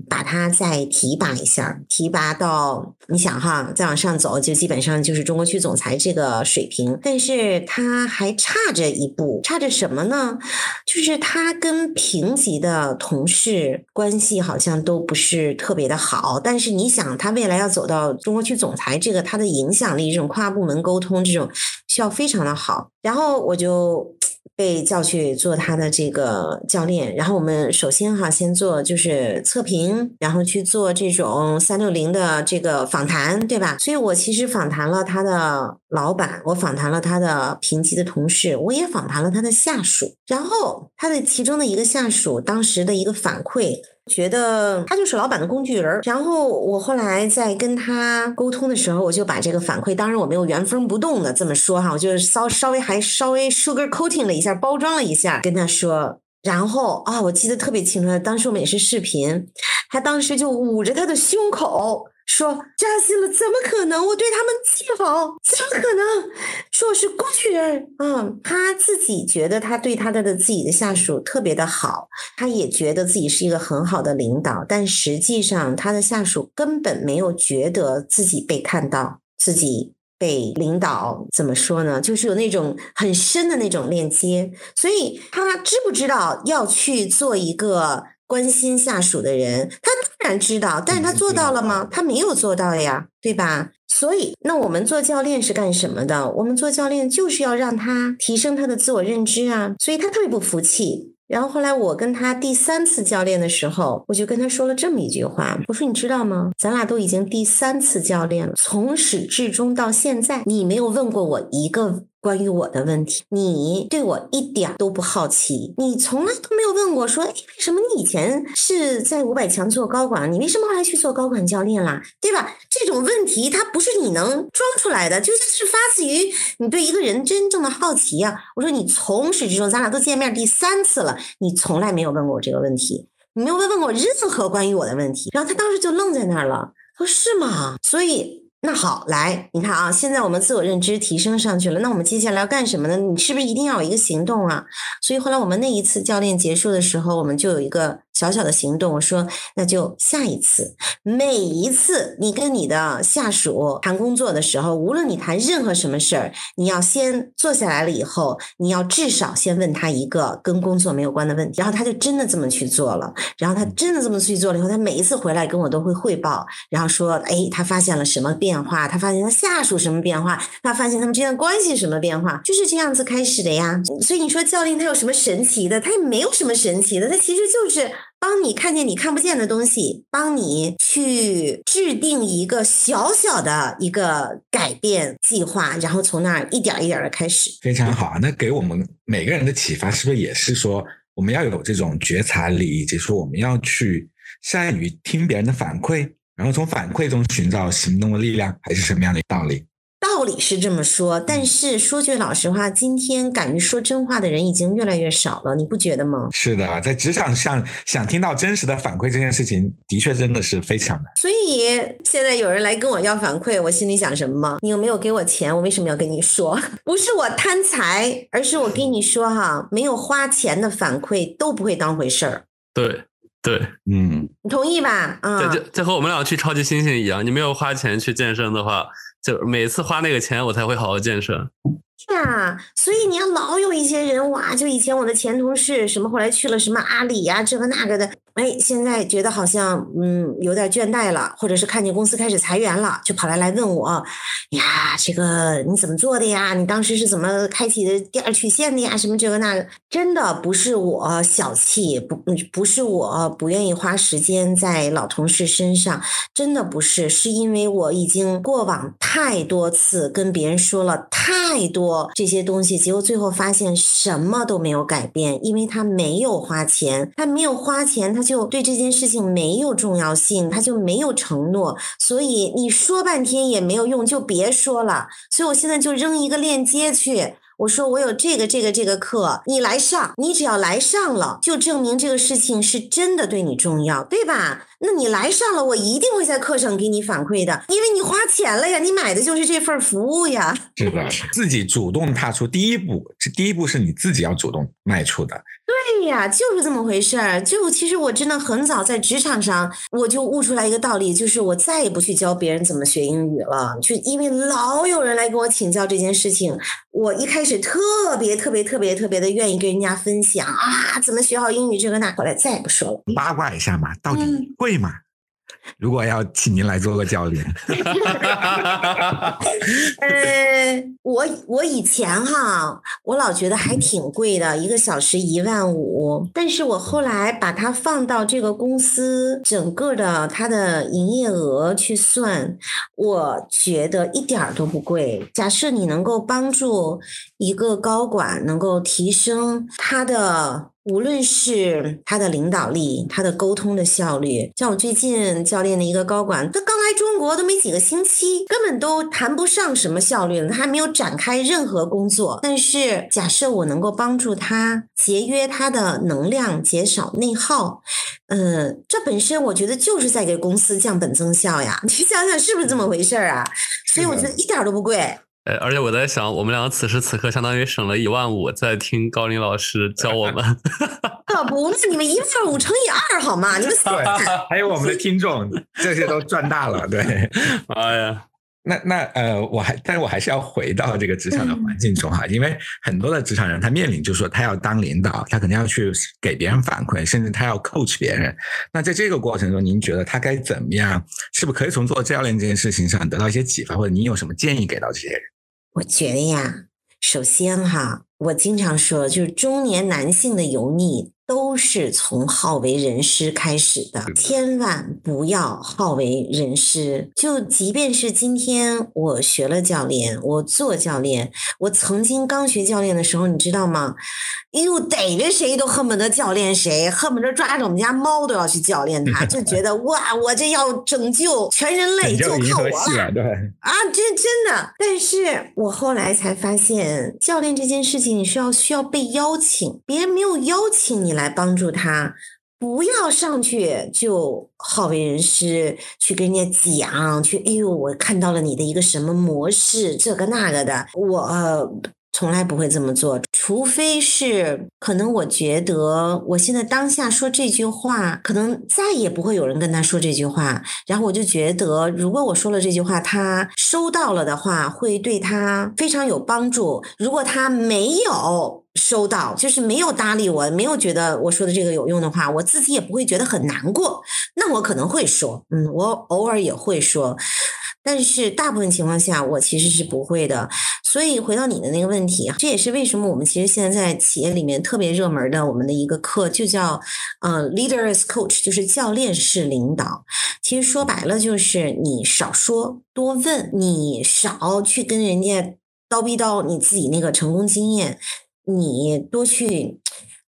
把它再提拔一下，提拔到你想哈，再往上走，就基本上就是中国区总裁这个水平。但是他还差着一步，差着什么呢？就是他跟平级的同事关系好像都不是特别的好。但是你想，他未来要走到中国区总裁这个，他的影响力，这种跨部门沟通，这种需要非常的好。然后我就。被叫去做他的这个教练，然后我们首先哈先做就是测评，然后去做这种三六零的这个访谈，对吧？所以我其实访谈了他的老板，我访谈了他的评级的同事，我也访谈了他的下属，然后他的其中的一个下属当时的一个反馈。觉得他就是老板的工具人儿，然后我后来在跟他沟通的时候，我就把这个反馈，当然我没有原封不动的这么说哈，我就稍稍微还稍微 sugar coating 了一下，包装了一下，跟他说，然后啊，我记得特别清楚，当时我们也是视频，他当时就捂着他的胸口。说扎心了，怎么可能？我对他们极好，怎么可能？说我是工具人，嗯，他自己觉得他对他的的自己的下属特别的好，他也觉得自己是一个很好的领导，但实际上他的下属根本没有觉得自己被看到，自己被领导怎么说呢？就是有那种很深的那种链接，所以他知不知道要去做一个？关心下属的人，他当然知道，但是他做到了吗？他没有做到呀，对吧？所以，那我们做教练是干什么的？我们做教练就是要让他提升他的自我认知啊。所以他特别不服气。然后后来我跟他第三次教练的时候，我就跟他说了这么一句话：我说你知道吗？咱俩都已经第三次教练了，从始至终到现在，你没有问过我一个。关于我的问题，你对我一点都不好奇，你从来都没有问过说，哎，为什么你以前是在五百强做高管，你为什么后来去做高管教练啦？对吧？这种问题它不是你能装出来的，就是发自于你对一个人真正的好奇呀。我说你从始至终，咱俩都见面第三次了，你从来没有问过我这个问题，你没有问问过任何关于我的问题。然后他当时就愣在那儿了，说是吗？所以。那好，来，你看啊，现在我们自我认知提升上去了，那我们接下来要干什么呢？你是不是一定要有一个行动啊？所以后来我们那一次教练结束的时候，我们就有一个。小小的行动，我说那就下一次。每一次你跟你的下属谈工作的时候，无论你谈任何什么事儿，你要先坐下来了以后，你要至少先问他一个跟工作没有关的问题，然后他就真的这么去做了。然后他真的这么去做了以后，他每一次回来跟我都会汇报，然后说，哎，他发现了什么变化？他发现他下属什么变化？他发现他们之间的关系什么变化？就是这样子开始的呀。所以你说教练他有什么神奇的？他也没有什么神奇的，他其实就是。帮你看见你看不见的东西，帮你去制定一个小小的一个改变计划，然后从那儿一点一点的开始。非常好啊！那给我们每个人的启发是不是也是说，我们要有这种觉察力，以及说我们要去善于听别人的反馈，然后从反馈中寻找行动的力量，还是什么样的道理？道理是这么说，但是说句老实话，今天敢于说真话的人已经越来越少了，你不觉得吗？是的，在职场上想听到真实的反馈这件事情，的确真的是非常难。所以现在有人来跟我要反馈，我心里想什么吗？你有没有给我钱？我为什么要跟你说？不是我贪财，而是我跟你说哈，没有花钱的反馈都不会当回事儿。对对，嗯，你同意吧？啊，这就这和我们俩去超级猩猩一样，你没有花钱去健身的话。就每次花那个钱，我才会好好健身。是啊，所以你要老有一些人哇，就以前我的前同事什么，后来去了什么阿里呀、这个那个的，哎，现在觉得好像嗯有点倦怠了，或者是看见公司开始裁员了，就跑来来问我，呀，这个你怎么做的呀？你当时是怎么开启的第二曲线的呀？什么这个那个，真的不是我小气，不不是我不愿意花时间在老同事身上，真的不是，是因为我已经过往太多次跟别人说了太多。这些东西，结果最后发现什么都没有改变，因为他没有花钱，他没有花钱，他就对这件事情没有重要性，他就没有承诺，所以你说半天也没有用，就别说了。所以我现在就扔一个链接去。我说我有这个这个这个课，你来上，你只要来上了，就证明这个事情是真的对你重要，对吧？那你来上了，我一定会在课上给你反馈的，因为你花钱了呀，你买的就是这份服务呀。是的，自己主动踏出第一步，这第一步是你自己要主动迈出的。对呀，就是这么回事儿。就其实我真的很早在职场上，我就悟出来一个道理，就是我再也不去教别人怎么学英语了，就因为老有人来跟我请教这件事情。我一开始特别特别特别特别的愿意跟人家分享啊，怎么学好英语这个那，后来再也不说了。八卦一下嘛，到底贵吗？如果要请您来做个教练，呃，我我以前哈，我老觉得还挺贵的，一个小时一万五。但是我后来把它放到这个公司整个的它的营业额去算，我觉得一点儿都不贵。假设你能够帮助一个高管能够提升他的。无论是他的领导力，他的沟通的效率，像我最近教练的一个高管，他刚来中国都没几个星期，根本都谈不上什么效率了，他还没有展开任何工作。但是假设我能够帮助他节约他的能量，减少内耗，嗯，这本身我觉得就是在给公司降本增效呀。你想想是不是这么回事儿啊？所以我觉得一点都不贵。哎，而且我在想，我们两个此时此刻相当于省了一万五，在听高林老师教我们。可不是你们一万五乘以二好吗？你们对，还有我们的听众，这些都赚大了。对，哎呀，那那呃，我还，但是我还是要回到这个职场的环境中哈，因为很多的职场人他面临就是说，他要当领导，他肯定要去给别人反馈，甚至他要 coach 别人。那在这个过程中，您觉得他该怎么样？是不是可以从做教练这件事情上得到一些启发，或者您有什么建议给到这些人？我觉得呀，首先哈，我经常说，就是中年男性的油腻。都是从好为人师开始的，千万不要好为人师。就即便是今天我学了教练，我做教练，我曾经刚学教练的时候，你知道吗？哎呦，逮着谁都恨不得教练谁，恨不得抓着我们家猫都要去教练它，就觉得 哇，我这要拯救全人类，就靠我了。对啊，这真的。但是我后来才发现，教练这件事情你是要需要被邀请，别人没有邀请你。来帮助他，不要上去就好为人师，去跟人家讲，去哎呦，我看到了你的一个什么模式，这个那个的，我。从来不会这么做，除非是可能，我觉得我现在当下说这句话，可能再也不会有人跟他说这句话。然后我就觉得，如果我说了这句话，他收到了的话，会对他非常有帮助。如果他没有收到，就是没有搭理我，没有觉得我说的这个有用的话，我自己也不会觉得很难过。那我可能会说，嗯，我偶尔也会说。但是大部分情况下，我其实是不会的。所以回到你的那个问题，这也是为什么我们其实现在在企业里面特别热门的我们的一个课，就叫呃 Leader as Coach，就是教练式领导。其实说白了就是你少说多问，你少去跟人家叨逼叨你自己那个成功经验，你多去。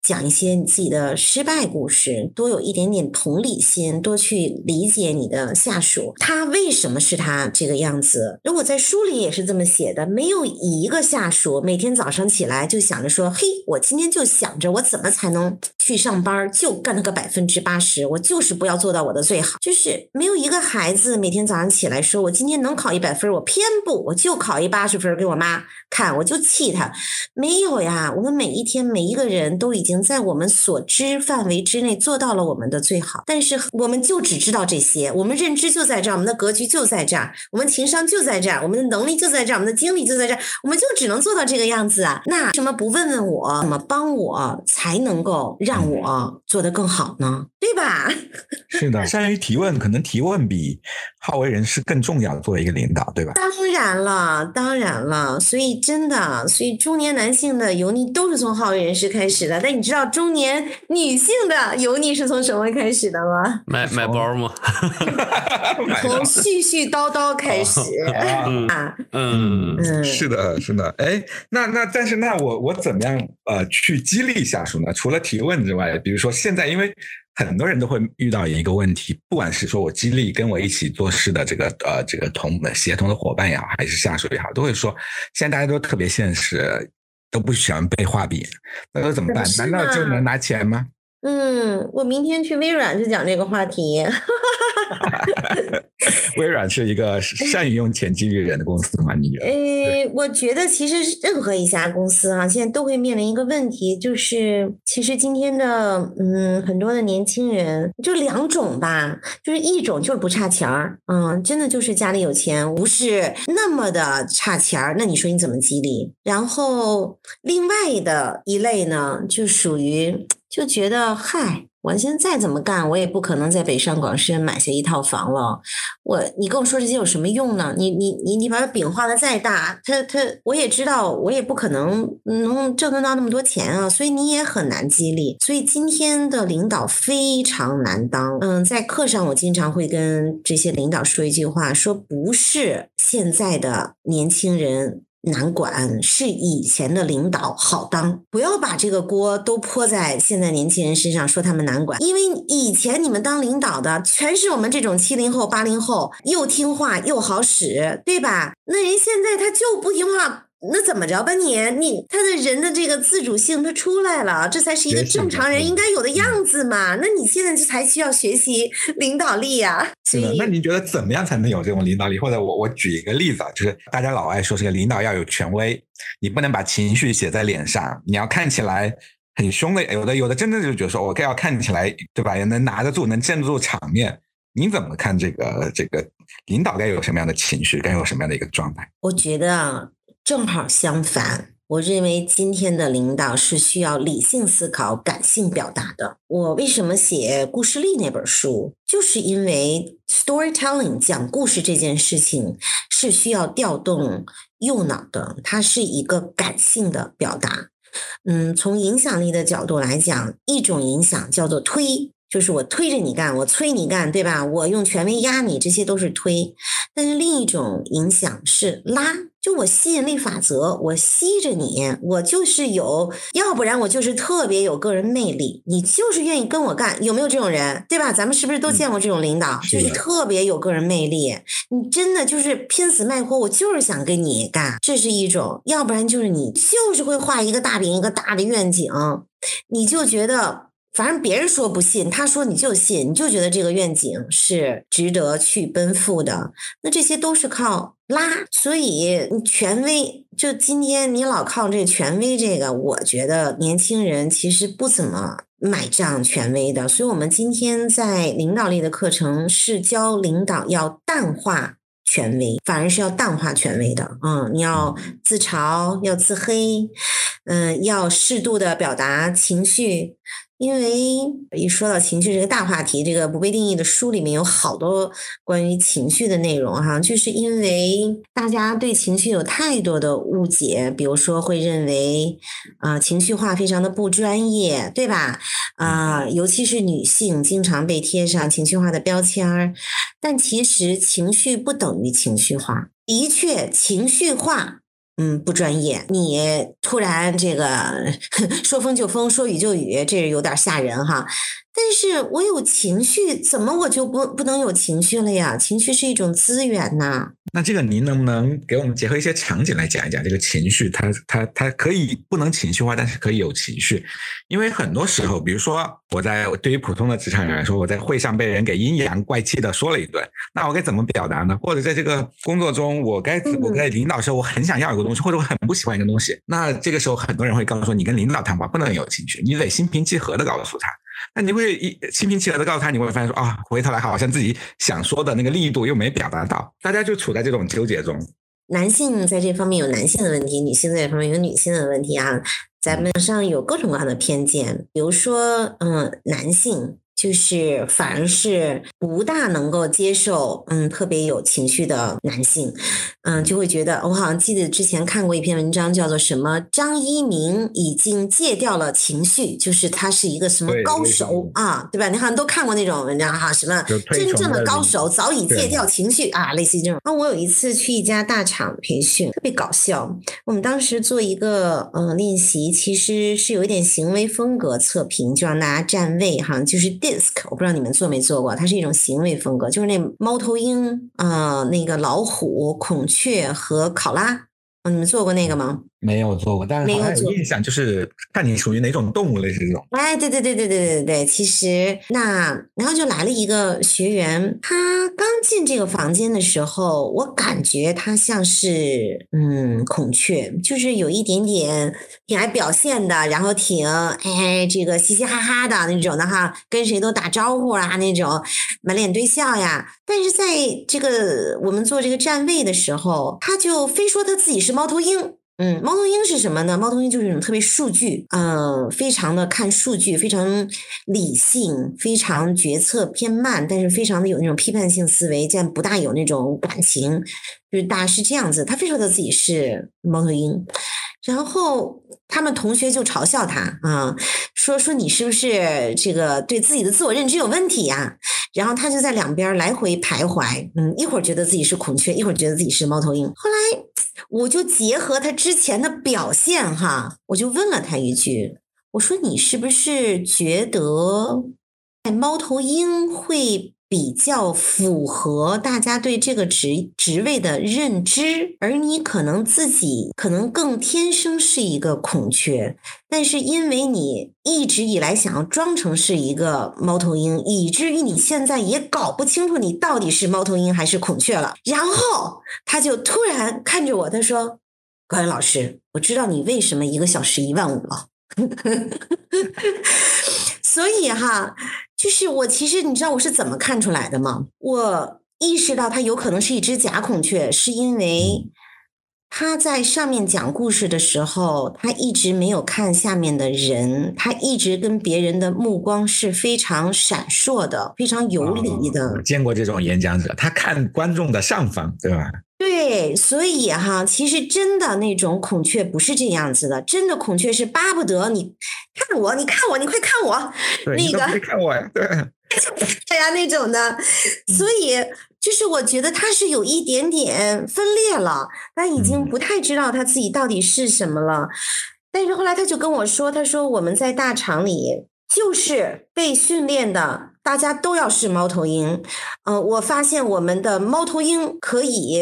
讲一些你自己的失败故事，多有一点点同理心，多去理解你的下属，他为什么是他这个样子。如果在书里也是这么写的，没有一个下属每天早上起来就想着说：“嘿，我今天就想着我怎么才能去上班，就干那个百分之八十，我就是不要做到我的最好。”就是没有一个孩子每天早上起来说：“我今天能考一百分，我偏不，我就考一八十分给我妈看，我就气他。”没有呀，我们每一天每一个人都已经。经在我们所知范围之内做到了我们的最好，但是我们就只知道这些，我们认知就在这儿，我们的格局就在这儿，我们情商就在这儿，我们的能力就在这儿，我们的精力就在这儿，我们就只能做到这个样子啊！那为什么不问问我，怎么帮我才能够让我做得更好呢？对吧？是的，善于提问，可能提问比好为人师更重要。作为一个领导，对吧？当然了，当然了。所以真的，所以中年男性的油腻都是从好为人师开始的。但你知道中年女性的油腻是从什么开始的吗？买买包吗？从絮絮叨叨开始啊，嗯嗯，是的，是的。哎，那那但是那我我怎么样呃去激励下属呢？除了提问之外，比如说现在因为。很多人都会遇到一个问题，不管是说我激励跟我一起做事的这个呃这个同协同的伙伴也好，还是下属也好，都会说，现在大家都特别现实，都不喜欢被画饼，那都怎么办？难道就能拿钱吗？嗯，我明天去微软就讲这个话题。微软是一个善于用钱激励人的公司吗？你觉得？呃，我觉得其实任何一家公司啊，现在都会面临一个问题，就是其实今天的嗯很多的年轻人就两种吧，就是一种就是不差钱儿，嗯，真的就是家里有钱，不是那么的差钱儿，那你说你怎么激励？然后另外的一类呢，就属于。就觉得嗨，我现在再怎么干，我也不可能在北上广深买下一套房了。我，你跟我说这些有什么用呢？你你你你把饼画的再大，他他我也知道，我也不可能能挣得到那么多钱啊。所以你也很难激励。所以今天的领导非常难当。嗯，在课上我经常会跟这些领导说一句话，说不是现在的年轻人。难管是以前的领导好当，不要把这个锅都泼在现在年轻人身上，说他们难管。因为以前你们当领导的全是我们这种七零后、八零后，又听话又好使，对吧？那人现在他就不听话。那怎么着吧你你他的人的这个自主性他出来了，这才是一个正常人应该有的样子嘛。那你现在就才需要学习领导力呀。是的，那您觉得怎么样才能有这种领导力？或者我我举一个例子啊，就是大家老爱说这个领导要有权威，你不能把情绪写在脸上，你要看起来很凶的。有的有的真的就觉得说，我要看起来对吧，也能拿得住，能镇得住场面。你怎么看这个这个领导该有什么样的情绪，该有什么样的一个状态？我觉得啊。正好相反，我认为今天的领导是需要理性思考、感性表达的。我为什么写故事力那本书，就是因为 storytelling 讲故事这件事情是需要调动右脑的，它是一个感性的表达。嗯，从影响力的角度来讲，一种影响叫做推。就是我推着你干，我催你干，对吧？我用权威压你，这些都是推。但是另一种影响是拉，就我吸引力法则，我吸着你，我就是有，要不然我就是特别有个人魅力，你就是愿意跟我干，有没有这种人，对吧？咱们是不是都见过这种领导，就是特别有个人魅力，你真的就是拼死卖活，我就是想跟你干，这是一种；要不然就是你就是会画一个大饼，一个大的愿景，你就觉得。反正别人说不信，他说你就信，你就觉得这个愿景是值得去奔赴的。那这些都是靠拉，所以权威就今天你老靠这权威，这个我觉得年轻人其实不怎么买账权威的。所以我们今天在领导力的课程是教领导要淡化权威，反而是要淡化权威的。嗯，你要自嘲，要自黑，嗯，要适度的表达情绪。因为一说到情绪这个大话题，这个不被定义的书里面有好多关于情绪的内容哈，就是因为大家对情绪有太多的误解，比如说会认为啊情绪化非常的不专业，对吧？啊，尤其是女性经常被贴上情绪化的标签儿，但其实情绪不等于情绪化，的确情绪化。嗯，不专业。你突然这个 说风就风，说雨就雨，这有点吓人哈。但是我有情绪，怎么我就不不能有情绪了呀？情绪是一种资源呐。那这个您能不能给我们结合一些场景来讲一讲这个情绪？它它它可以不能情绪化，但是可以有情绪。因为很多时候，比如说我在对于普通的职场人来说，我在会上被人给阴阳怪气的说了一顿，那我该怎么表达呢？或者在这个工作中，我该我该领导说我很想要一个东西，或者我很不喜欢一个东西，那这个时候很多人会告诉说，你跟领导谈话不能有情绪，你得心平气和的告诉他。那你会一心平气和的告诉他，你会发现说啊，回头来好像自己想说的那个力度又没表达到，大家就处在这种纠结中。男性在这方面有男性的问题，女性在这方面有女性的问题啊。咱们上有各种各样的偏见，比如说，嗯，男性。就是反而是不大能够接受，嗯，特别有情绪的男性，嗯，就会觉得我好像记得之前看过一篇文章，叫做什么张一鸣已经戒掉了情绪，就是他是一个什么高手啊，对吧？你好像都看过那种文章哈，什么真正的高手早已戒掉情绪啊，类似于这种。啊我有一次去一家大厂培训，特别搞笑。我们当时做一个呃练习，其实是有一点行为风格测评，就让大家站位哈，就是我不知道你们做没做过，它是一种行为风格，就是那猫头鹰啊，那个老虎、孔雀和考拉，你们做过那个吗？没有做过，但是好像有印象，就是看你属于哪种动物类似这种。哎，对对对对对对对其实那然后就来了一个学员，他刚进这个房间的时候，我感觉他像是嗯孔雀，就是有一点点挺爱表现的，然后挺哎这个嘻嘻哈哈的那种的哈，跟谁都打招呼啊那种，满脸堆笑呀。但是在这个我们做这个站位的时候，他就非说他自己是猫头鹰。嗯，猫头鹰是什么呢？猫头鹰就是一种特别数据，嗯，非常的看数据，非常理性，非常决策偏慢，但是非常的有那种批判性思维，但不大有那种感情，就是大是这样子。他非说他自己是猫头鹰，然后他们同学就嘲笑他啊，说说你是不是这个对自己的自我认知有问题呀？然后他就在两边来回徘徊，嗯，一会儿觉得自己是孔雀，一会儿觉得自己是猫头鹰，后来。我就结合他之前的表现哈，我就问了他一句，我说你是不是觉得猫头鹰会？比较符合大家对这个职职位的认知，而你可能自己可能更天生是一个孔雀，但是因为你一直以来想要装成是一个猫头鹰，以至于你现在也搞不清楚你到底是猫头鹰还是孔雀了。然后他就突然看着我，他说：“高原老师，我知道你为什么一个小时一万五了。”所以哈。就是我，其实你知道我是怎么看出来的吗？我意识到它有可能是一只假孔雀，是因为他在上面讲故事的时候，他一直没有看下面的人，他一直跟别人的目光是非常闪烁的，非常游离的。见过这种演讲者，他看观众的上方，对吧？对，所以哈，其实真的那种孔雀不是这样子的，真的孔雀是巴不得你看我，你看我，你快看我，那个看我呀，对，对 呀那种的，所以就是我觉得他是有一点点分裂了，他已经不太知道他自己到底是什么了，但是后来他就跟我说，他说我们在大厂里就是被训练的。大家都要是猫头鹰，呃，我发现我们的猫头鹰可以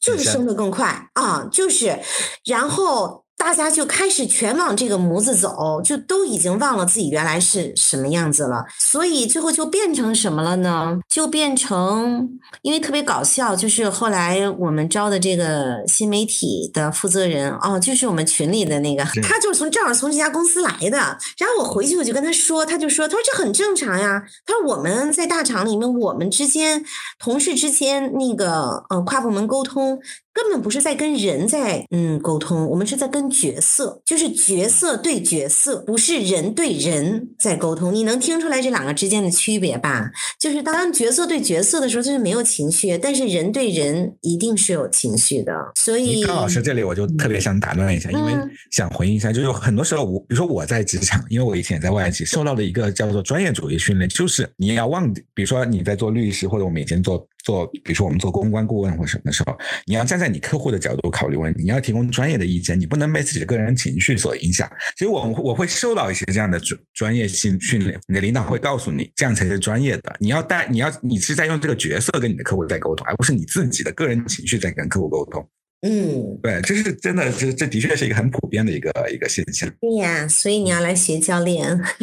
就是升得更快啊，就是，然后。大家就开始全往这个模子走，就都已经忘了自己原来是什么样子了，所以最后就变成什么了呢？就变成，因为特别搞笑，就是后来我们招的这个新媒体的负责人哦，就是我们群里的那个，他就是从正好从这家公司来的。然后我回去我就跟他说，他就说，他说这很正常呀。他说我们在大厂里面，我们之间同事之间那个呃跨部门沟通。根本不是在跟人在嗯沟通，我们是在跟角色，就是角色对角色，不是人对人在沟通。你能听出来这两个之间的区别吧？就是当角色对角色的时候，就是没有情绪；但是人对人一定是有情绪的。所以，高老师这里我就特别想打断一下，因为想回应一下，就是很多时候我，比如说我在职场，因为我以前也在外企受到了一个叫做专业主义训练，就是你要忘，比如说你在做律师，或者我们以前做。做，比如说我们做公关顾问或什么的时候，你要站在你客户的角度考虑问题，你要提供专业的意见，你不能被自己的个人情绪所影响。其实我我会受到一些这样的专专业性训练，你的领导会告诉你，这样才是专业的。你要带，你要你是在用这个角色跟你的客户在沟通，而不是你自己的个人情绪在跟客户沟通。嗯，对，这是真的，这这的确是一个很普遍的一个一个现象。对呀，所以你要来学教练。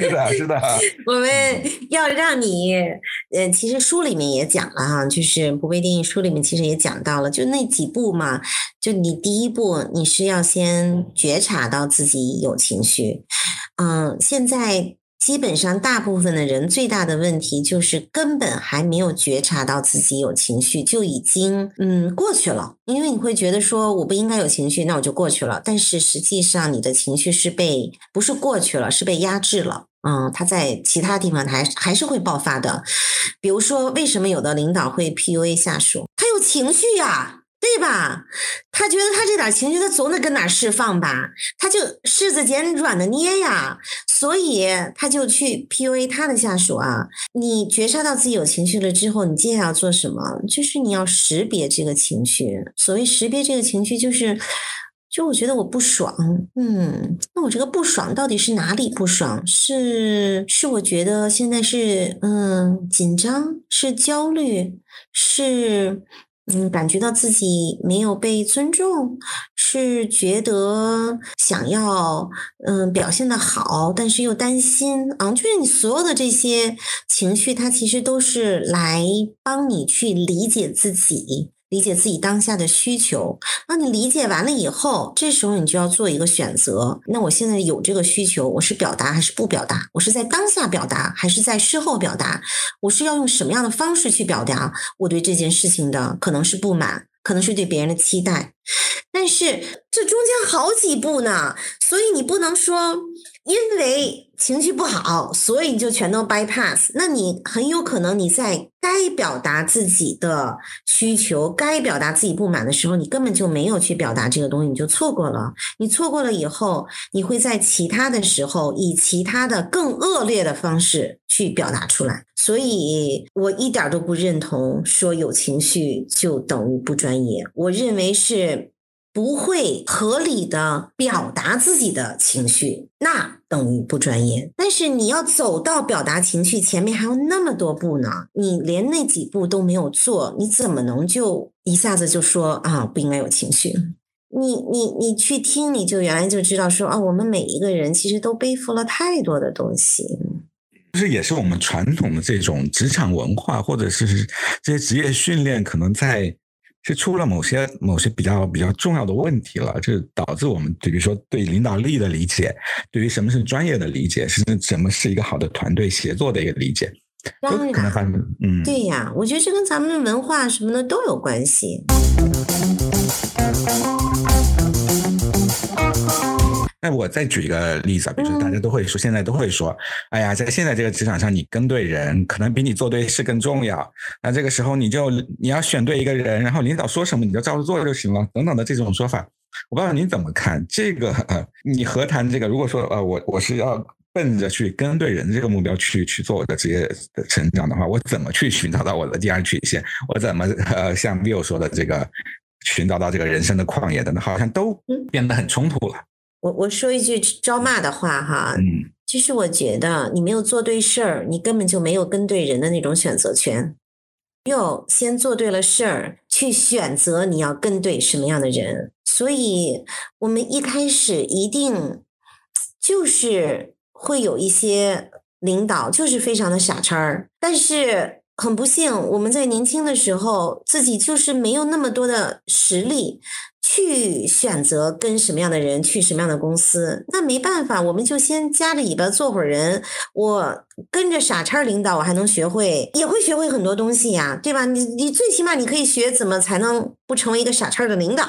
是的，是的。我们要让你，呃，其实书里面也讲了哈，就是《不被定义》书里面其实也讲到了，就那几步嘛。就你第一步，你是要先觉察到自己有情绪。嗯，现在。基本上，大部分的人最大的问题就是根本还没有觉察到自己有情绪，就已经嗯过去了。因为你会觉得说我不应该有情绪，那我就过去了。但是实际上，你的情绪是被不是过去了，是被压制了。嗯，他在其他地方还还是会爆发的。比如说，为什么有的领导会 PUA 下属？他有情绪呀。对吧？他觉得他这点情绪，他总得跟哪释放吧？他就柿子捡软的捏呀，所以他就去 PUA 他的下属啊。你觉察到自己有情绪了之后，你接下来要做什么？就是你要识别这个情绪。所谓识别这个情绪，就是就我觉得我不爽，嗯，那我这个不爽到底是哪里不爽？是是我觉得现在是嗯紧张，是焦虑，是。嗯，感觉到自己没有被尊重，是觉得想要嗯表现的好，但是又担心啊，就是你所有的这些情绪，它其实都是来帮你去理解自己。理解自己当下的需求，那你理解完了以后，这时候你就要做一个选择。那我现在有这个需求，我是表达还是不表达？我是在当下表达还是在事后表达？我是要用什么样的方式去表达我对这件事情的可能是不满，可能是对别人的期待？但是这中间好几步呢，所以你不能说。因为情绪不好，所以你就全都 bypass。那你很有可能你在该表达自己的需求、该表达自己不满的时候，你根本就没有去表达这个东西，你就错过了。你错过了以后，你会在其他的时候以其他的更恶劣的方式去表达出来。所以我一点都不认同说有情绪就等于不专业。我认为是。不会合理的表达自己的情绪，那等于不专业。但是你要走到表达情绪前面还有那么多步呢，你连那几步都没有做，你怎么能就一下子就说啊不应该有情绪？你你你去听，你就原来就知道说啊，我们每一个人其实都背负了太多的东西，就是也是我们传统的这种职场文化，或者是这些职业训练，可能在。是出了某些某些比较比较重要的问题了，就是导致我们比如说对领导力的理解，对于什么是专业的理解，是什么是一个好的团队协作的一个理解，都可能发生。嗯，对呀，我觉得这跟咱们的文化什么的都有关系。那我再举一个例子啊，比如说大家都会说，现在都会说，哎呀，在现在这个职场上，你跟对人可能比你做对事更重要。那这个时候你就你要选对一个人，然后领导说什么你就照着做就行了，等等的这种说法，我不知道您怎么看这个？呃，你何谈这个？如果说呃，我我是要奔着去跟对人这个目标去去做我的职业的成长的话，我怎么去寻找到我的第二曲线？我怎么呃像 Bill 说的这个寻找到这个人生的旷野的呢？好像都变得很冲突了。我我说一句招骂的话哈，嗯，其实我觉得你没有做对事儿，你根本就没有跟对人的那种选择权。只有先做对了事儿，去选择你要跟对什么样的人。所以，我们一开始一定就是会有一些领导就是非常的傻叉儿，但是很不幸，我们在年轻的时候自己就是没有那么多的实力。去选择跟什么样的人去什么样的公司，那没办法，我们就先夹着尾巴做会儿人。我跟着傻叉领导，我还能学会，也会学会很多东西呀，对吧？你你最起码你可以学怎么才能不成为一个傻叉的领导，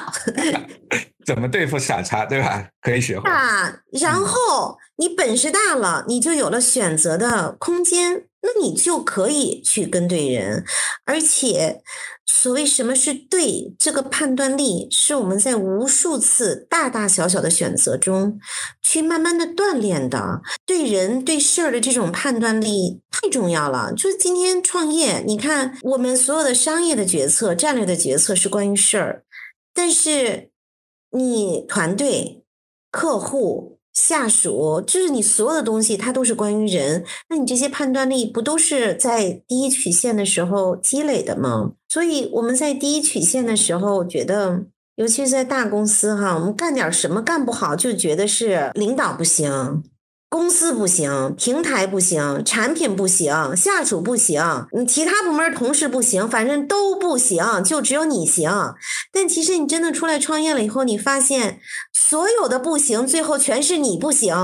怎么对付傻叉，对吧？可以学会啊。然后你本事大了，你就有了选择的空间。那你就可以去跟对人，而且，所谓什么是对，这个判断力是我们在无数次大大小小的选择中去慢慢的锻炼的。对人对事儿的这种判断力太重要了。就是今天创业，你看我们所有的商业的决策、战略的决策是关于事儿，但是你团队、客户。下属就是你所有的东西，它都是关于人。那你这些判断力不都是在第一曲线的时候积累的吗？所以我们在第一曲线的时候，觉得，尤其是在大公司哈，我们干点什么干不好，就觉得是领导不行。公司不行，平台不行，产品不行，下属不行，你其他部门同事不行，反正都不行，就只有你行。但其实你真的出来创业了以后，你发现所有的不行，最后全是你不行，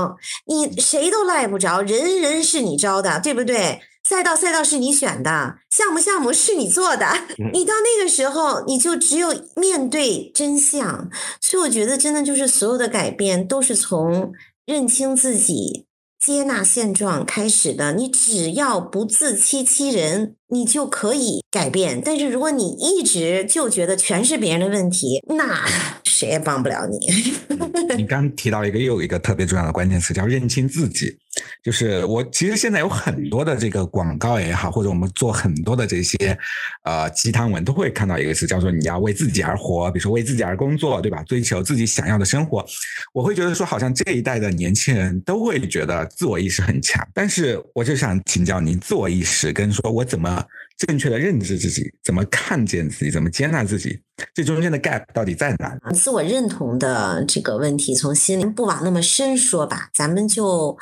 你谁都赖不着，人人是你招的，对不对？赛道赛道是你选的，项目项目是你做的，你到那个时候，你就只有面对真相。所以我觉得，真的就是所有的改变都是从。认清自己、接纳现状开始的，你只要不自欺欺人，你就可以改变。但是如果你一直就觉得全是别人的问题，那 谁也帮不了你。你 刚提到一个又一个特别重要的关键词，叫认清自己。就是我其实现在有很多的这个广告也好，或者我们做很多的这些呃鸡汤文，都会看到一个词，叫做你要为自己而活，比如说为自己而工作，对吧？追求自己想要的生活。我会觉得说，好像这一代的年轻人都会觉得自我意识很强，但是我就想请教您，自我意识跟说我怎么。正确的认知自己，怎么看见自己，怎么接纳自己，这中间的 gap 到底在哪？自我认同的这个问题，从心里不往那么深说吧，咱们就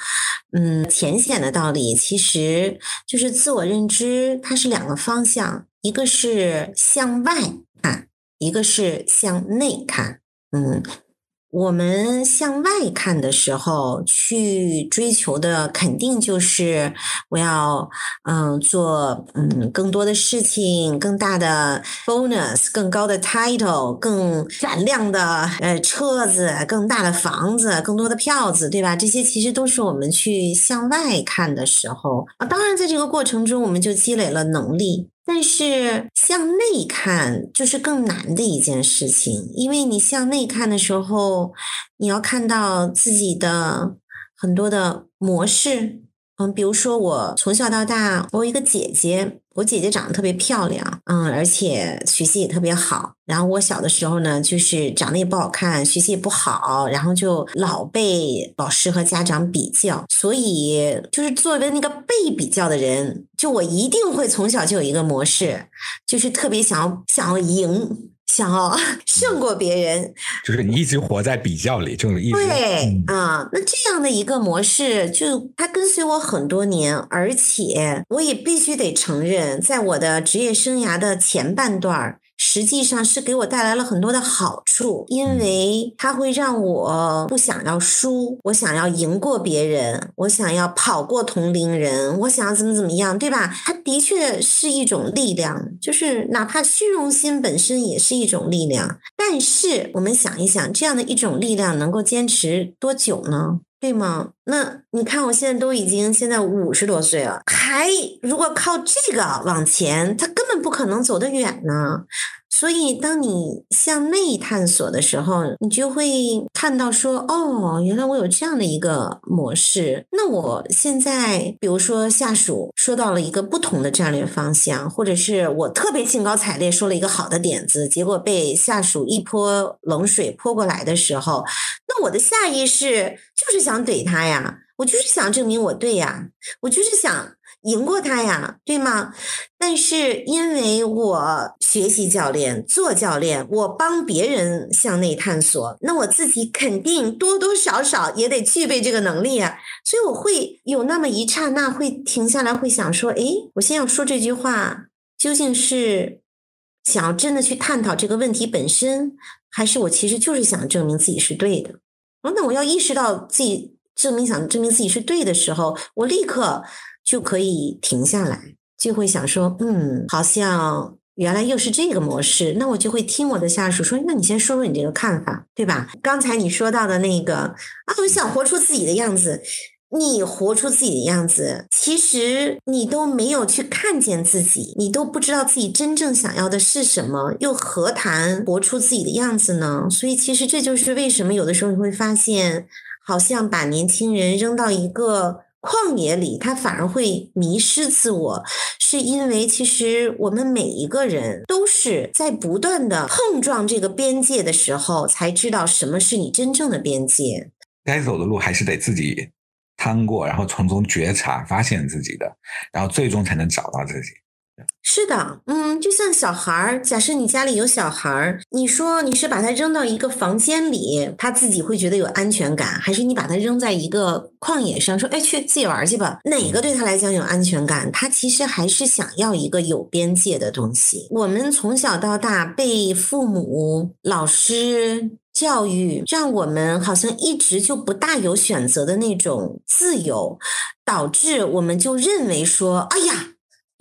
嗯浅显的道理，其实就是自我认知，它是两个方向，一个是向外看，一个是向内看，嗯。我们向外看的时候，去追求的肯定就是我要嗯做嗯更多的事情，更大的 bonus，更高的 title，更闪亮的呃车子，更大的房子，更多的票子，对吧？这些其实都是我们去向外看的时候啊。当然，在这个过程中，我们就积累了能力。但是向内看就是更难的一件事情，因为你向内看的时候，你要看到自己的很多的模式。嗯，比如说我从小到大，我有一个姐姐。我姐姐长得特别漂亮，嗯，而且学习也特别好。然后我小的时候呢，就是长得也不好看，学习也不好，然后就老被老师和家长比较。所以，就是作为那个被比较的人，就我一定会从小就有一个模式，就是特别想要想要赢。想要 胜过别人，就是你一直活在比较里，就一直对啊。那这样的一个模式，就它跟随我很多年，而且我也必须得承认，在我的职业生涯的前半段儿。实际上是给我带来了很多的好处，因为它会让我不想要输，我想要赢过别人，我想要跑过同龄人，我想要怎么怎么样，对吧？它的确是一种力量，就是哪怕虚荣心本身也是一种力量。但是我们想一想，这样的一种力量能够坚持多久呢？对吗？那你看，我现在都已经现在五十多岁了，还如果靠这个往前，他根本不可能走得远呢。所以，当你向内探索的时候，你就会看到说，哦，原来我有这样的一个模式。那我现在，比如说下属说到了一个不同的战略方向，或者是我特别兴高采烈说了一个好的点子，结果被下属一泼冷水泼过来的时候，那我的下意识就是想怼他呀，我就是想证明我对呀，我就是想。赢过他呀，对吗？但是因为我学习教练做教练，我帮别人向内探索，那我自己肯定多多少少也得具备这个能力啊。所以我会有那么一刹那会停下来，会想说：诶，我先要说这句话，究竟是想要真的去探讨这个问题本身，还是我其实就是想证明自己是对的？哦，那我要意识到自己证明想证明自己是对的时候，我立刻。就可以停下来，就会想说，嗯，好像原来又是这个模式，那我就会听我的下属说，那你先说说你这个看法，对吧？刚才你说到的那个啊，我想活出自己的样子，你活出自己的样子，其实你都没有去看见自己，你都不知道自己真正想要的是什么，又何谈活出自己的样子呢？所以，其实这就是为什么有的时候你会发现，好像把年轻人扔到一个旷野里，他反而会迷失自我，是因为其实我们每一个人都是在不断的碰撞这个边界的时候，才知道什么是你真正的边界。该走的路还是得自己。趟过，然后从中觉察、发现自己的，然后最终才能找到自己。是的，嗯，就像小孩儿，假设你家里有小孩儿，你说你是把他扔到一个房间里，他自己会觉得有安全感，还是你把他扔在一个旷野上，说哎去自己玩去吧？哪个对他来讲有安全感？他其实还是想要一个有边界的东西。我们从小到大被父母、老师。教育让我们好像一直就不大有选择的那种自由，导致我们就认为说，哎呀。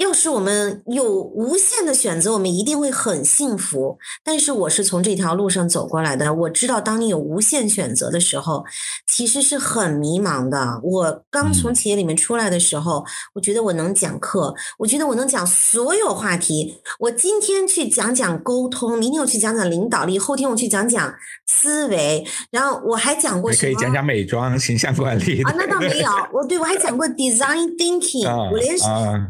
要是我们有无限的选择，我们一定会很幸福。但是我是从这条路上走过来的，我知道当你有无限选择的时候，其实是很迷茫的。我刚从企业里面出来的时候，我觉得我能讲课，我觉得我能讲所有话题。我今天去讲讲沟通，明天我去讲讲领导力，后天我去讲讲思维，然后我还讲过什么？可以讲讲美妆、形象管理啊？那倒没有，我对我还讲过 design thinking，我连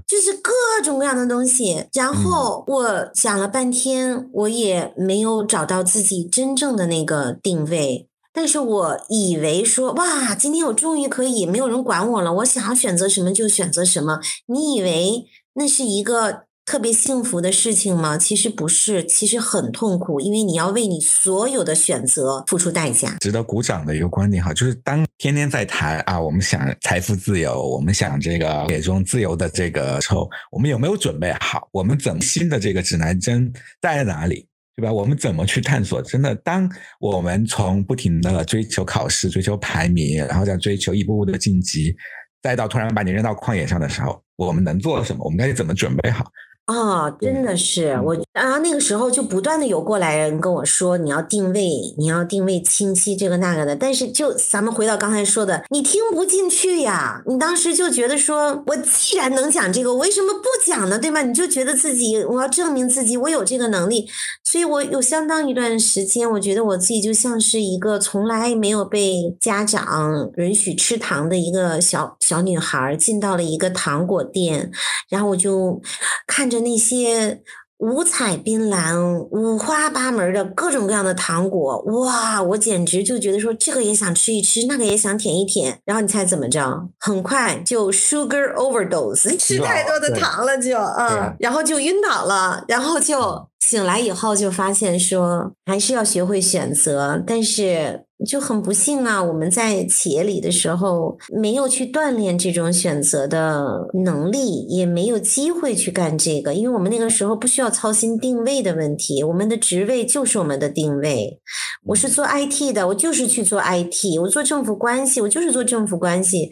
就是各。各种各样的东西，然后我想了半天，我也没有找到自己真正的那个定位。但是我以为说，哇，今天我终于可以没有人管我了，我想要选择什么就选择什么。你以为那是一个？特别幸福的事情吗？其实不是，其实很痛苦，因为你要为你所有的选择付出代价。值得鼓掌的一个观点哈，就是当天天在谈啊，我们想财富自由，我们想这个野中自由的这个时候，我们有没有准备好？我们怎么新的这个指南针在哪里？对吧？我们怎么去探索？真的，当我们从不停的追求考试、追求排名，然后再追求一步步的晋级，再到突然把你扔到旷野上的时候，我们能做什么？我们该怎么准备好？哦，真的是我，然后那个时候就不断的有过来人跟我说，你要定位，你要定位清晰，这个那个的。但是就咱们回到刚才说的，你听不进去呀。你当时就觉得说，我既然能讲这个，我为什么不讲呢？对吧？你就觉得自己我要证明自己，我有这个能力。所以我有相当一段时间，我觉得我自己就像是一个从来没有被家长允许吃糖的一个小小女孩，进到了一个糖果店，然后我就看着。那些五彩缤纷、五花八门的各种各样的糖果，哇！我简直就觉得说，这个也想吃一吃，那个也想舔一舔。然后你猜怎么着？很快就 sugar overdose，吃太多的糖了，就嗯，然后就晕倒了，然后就醒来以后就发现说，还是要学会选择，但是。就很不幸啊！我们在企业里的时候，没有去锻炼这种选择的能力，也没有机会去干这个，因为我们那个时候不需要操心定位的问题，我们的职位就是我们的定位。我是做 IT 的，我就是去做 IT；我做政府关系，我就是做政府关系。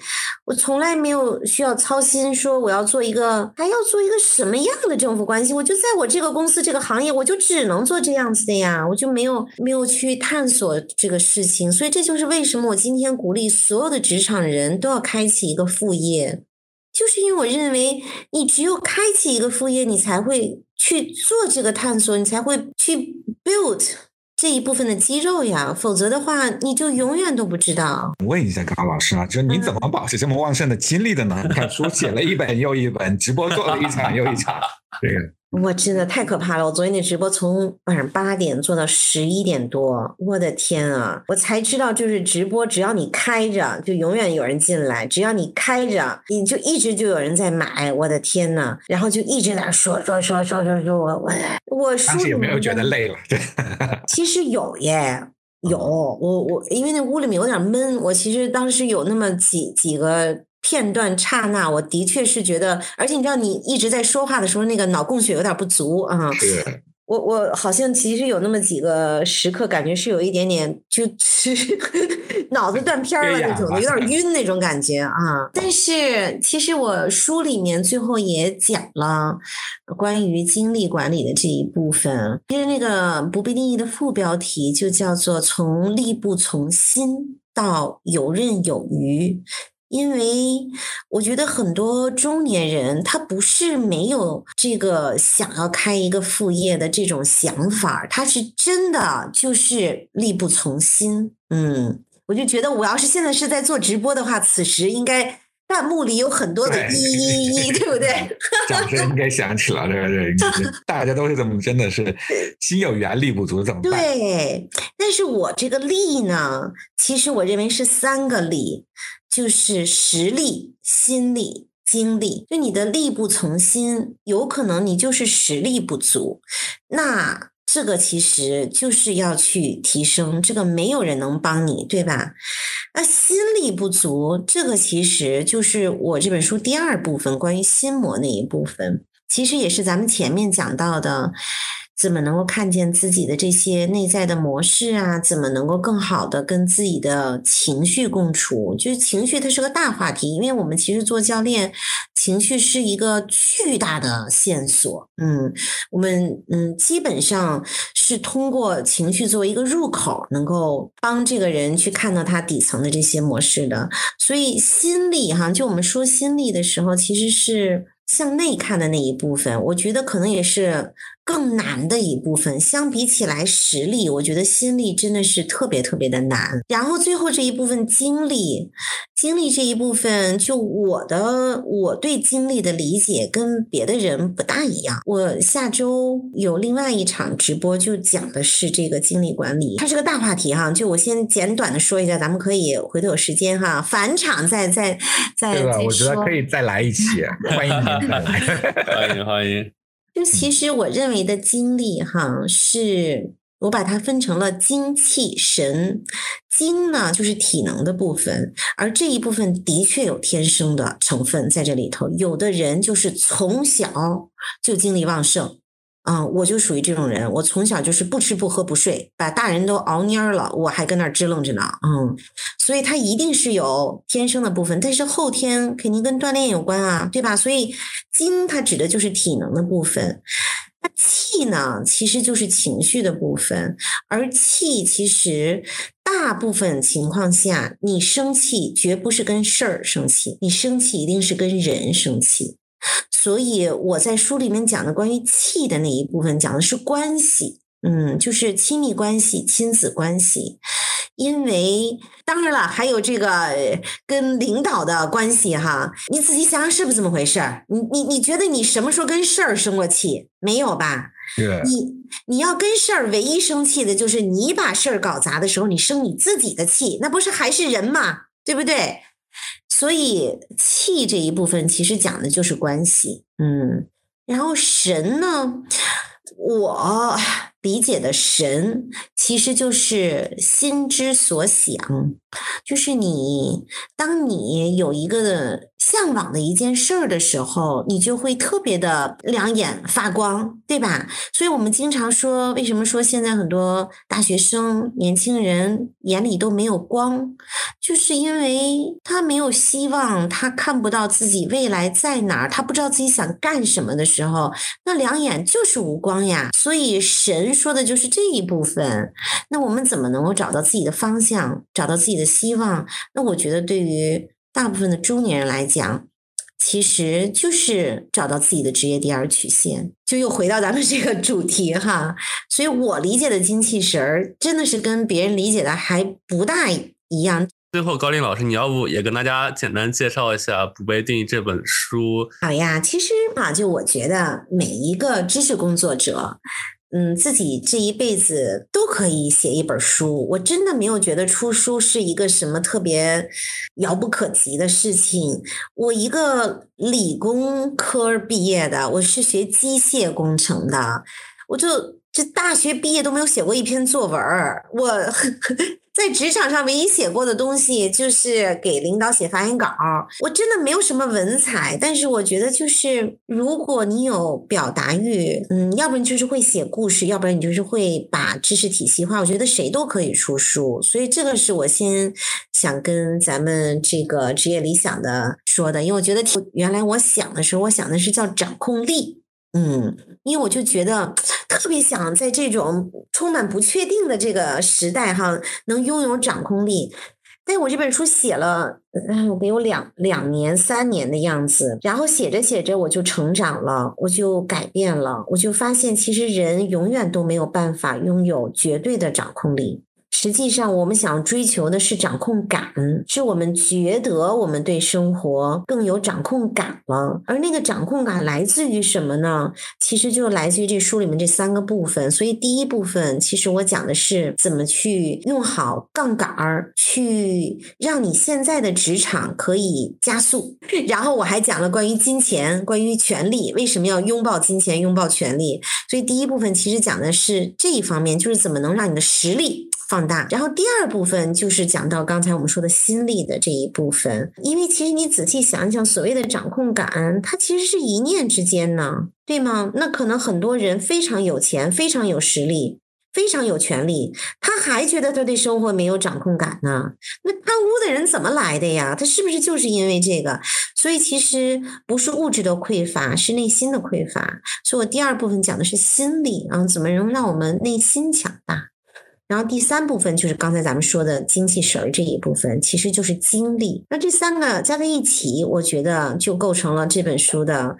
我从来没有需要操心说我要做一个，还要做一个什么样的政府关系？我就在我这个公司这个行业，我就只能做这样子的呀，我就没有没有去探索这个事情。所以这就是为什么我今天鼓励所有的职场人都要开启一个副业，就是因为我认为你只有开启一个副业，你才会去做这个探索，你才会去 build 这一部分的肌肉呀，否则的话你就永远都不知道。问一下高老师啊，就是你怎么保持这么旺盛的精力的呢？你看书写了一本又一本，直播做了一场又一场，这个。我真的太可怕了！我昨天那直播从晚上八点做到十一点多，我的天啊！我才知道，就是直播，只要你开着，就永远有人进来；只要你开着，你就一直就有人在买。我的天呐，然后就一直在说说说说说说，我我我当时有没有觉得累了？对，其实有耶，有我我因为那屋里面有点闷，我其实当时有那么几几个。片段刹那，我的确是觉得，而且你知道，你一直在说话的时候，那个脑供血有点不足啊。我我好像其实有那么几个时刻，感觉是有一点点，就 是脑子断片了那种的，有点 晕那种感觉啊。但是其实我书里面最后也讲了关于精力管理的这一部分，其实那个不被定义的副标题就叫做从力不从心到游刃有余。因为我觉得很多中年人他不是没有这个想要开一个副业的这种想法，他是真的就是力不从心。嗯，我就觉得我要是现在是在做直播的话，此时应该弹幕里有很多的对一一一，对不对？掌声应该响起了，对 大家都是这么，真的是心有余而力不足，怎么办？对，但是我这个力呢，其实我认为是三个力，就是实力、心力、精力。就你的力不从心，有可能你就是实力不足。那这个其实就是要去提升，这个没有人能帮你，对吧？那心力不足，这个其实就是我这本书第二部分关于心魔那一部分，其实也是咱们前面讲到的。怎么能够看见自己的这些内在的模式啊？怎么能够更好的跟自己的情绪共处？就是情绪，它是个大话题，因为我们其实做教练，情绪是一个巨大的线索。嗯，我们嗯基本上是通过情绪作为一个入口，能够帮这个人去看到他底层的这些模式的。所以心力哈，就我们说心力的时候，其实是向内看的那一部分，我觉得可能也是更难的一部分。相比起来，实力，我觉得心力真的是特别特别的难。然后最后这一部分精力，精力这一部分，就我的我对精力的理解跟别的人不大一样。我下周有另外一场直播，就讲的是这个精力管理，它是个大话题哈。就我先简短的说一下，咱们可以回头有时间哈，返场再再再对吧？我觉得可以再来一期，欢迎您再来。欢迎欢迎。就其实我认为的精力哈，是我把它分成了精气神。精呢就是体能的部分，而这一部分的确有天生的成分在这里头。有的人就是从小就精力旺盛。啊、我就属于这种人，我从小就是不吃不喝不睡，把大人都熬蔫儿了，我还跟那儿支棱着呢。嗯，所以他一定是有天生的部分，但是后天肯定跟锻炼有关啊，对吧？所以精它指的就是体能的部分，那气呢，其实就是情绪的部分，而气其实大部分情况下，你生气绝不是跟事儿生气，你生气一定是跟人生气。所以我在书里面讲的关于气的那一部分，讲的是关系，嗯，就是亲密关系、亲子关系。因为当然了，还有这个呃跟领导的关系哈，你仔细想想是不是这么回事儿？你你你觉得你什么时候跟事儿生过气？没有吧？是你你要跟事儿唯一生气的就是你把事儿搞砸的时候，你生你自己的气，那不是还是人嘛？对不对？所以气这一部分其实讲的就是关系，嗯，然后神呢，我理解的神其实就是心之所想，就是你当你有一个向往的一件事儿的时候，你就会特别的两眼发光，对吧？所以我们经常说，为什么说现在很多大学生、年轻人眼里都没有光，就是因为他没有希望，他看不到自己未来在哪儿，他不知道自己想干什么的时候，那两眼就是无光呀。所以神说的就是这一部分。那我们怎么能够找到自己的方向，找到自己的希望？那我觉得对于大部分的中年人来讲，其实就是找到自己的职业第二曲线。就又回到咱们这个主题哈，所以我理解的精气神儿，真的是跟别人理解的还不大一样。最后，高林老师，你要不也跟大家简单介绍一下《不被定义》这本书？好呀，其实啊，就我觉得每一个知识工作者，嗯，自己这一辈子都可以写一本书。我真的没有觉得出书是一个什么特别遥不可及的事情。我一个理工科毕业的，我是学机械工程的，我就这大学毕业都没有写过一篇作文，我。在职场上唯一写过的东西就是给领导写发言稿，我真的没有什么文采，但是我觉得就是如果你有表达欲，嗯，要不然就是会写故事，要不然你就是会把知识体系化。我觉得谁都可以出书，所以这个是我先想跟咱们这个职业理想的说的，因为我觉得原来我想的时候，我想的是叫掌控力。嗯，因为我就觉得特别想在这种充满不确定的这个时代哈，能拥有掌控力。但我这本书写了，嗯，得有两两年、三年的样子。然后写着写着，我就成长了，我就改变了，我就发现，其实人永远都没有办法拥有绝对的掌控力。实际上，我们想追求的是掌控感，是我们觉得我们对生活更有掌控感了。而那个掌控感来自于什么呢？其实就来自于这书里面这三个部分。所以第一部分，其实我讲的是怎么去用好杠杆儿，去让你现在的职场可以加速。然后我还讲了关于金钱、关于权力，为什么要拥抱金钱、拥抱权力。所以第一部分其实讲的是这一方面，就是怎么能让你的实力。放大，然后第二部分就是讲到刚才我们说的心力的这一部分，因为其实你仔细想一想，所谓的掌控感，它其实是一念之间呢，对吗？那可能很多人非常有钱，非常有实力，非常有权利，他还觉得他对生活没有掌控感呢。那贪污的人怎么来的呀？他是不是就是因为这个？所以其实不是物质的匮乏，是内心的匮乏。所以我第二部分讲的是心理啊，怎么能让我们内心强大？然后第三部分就是刚才咱们说的精气神儿这一部分，其实就是精力。那这三个加在一起，我觉得就构成了这本书的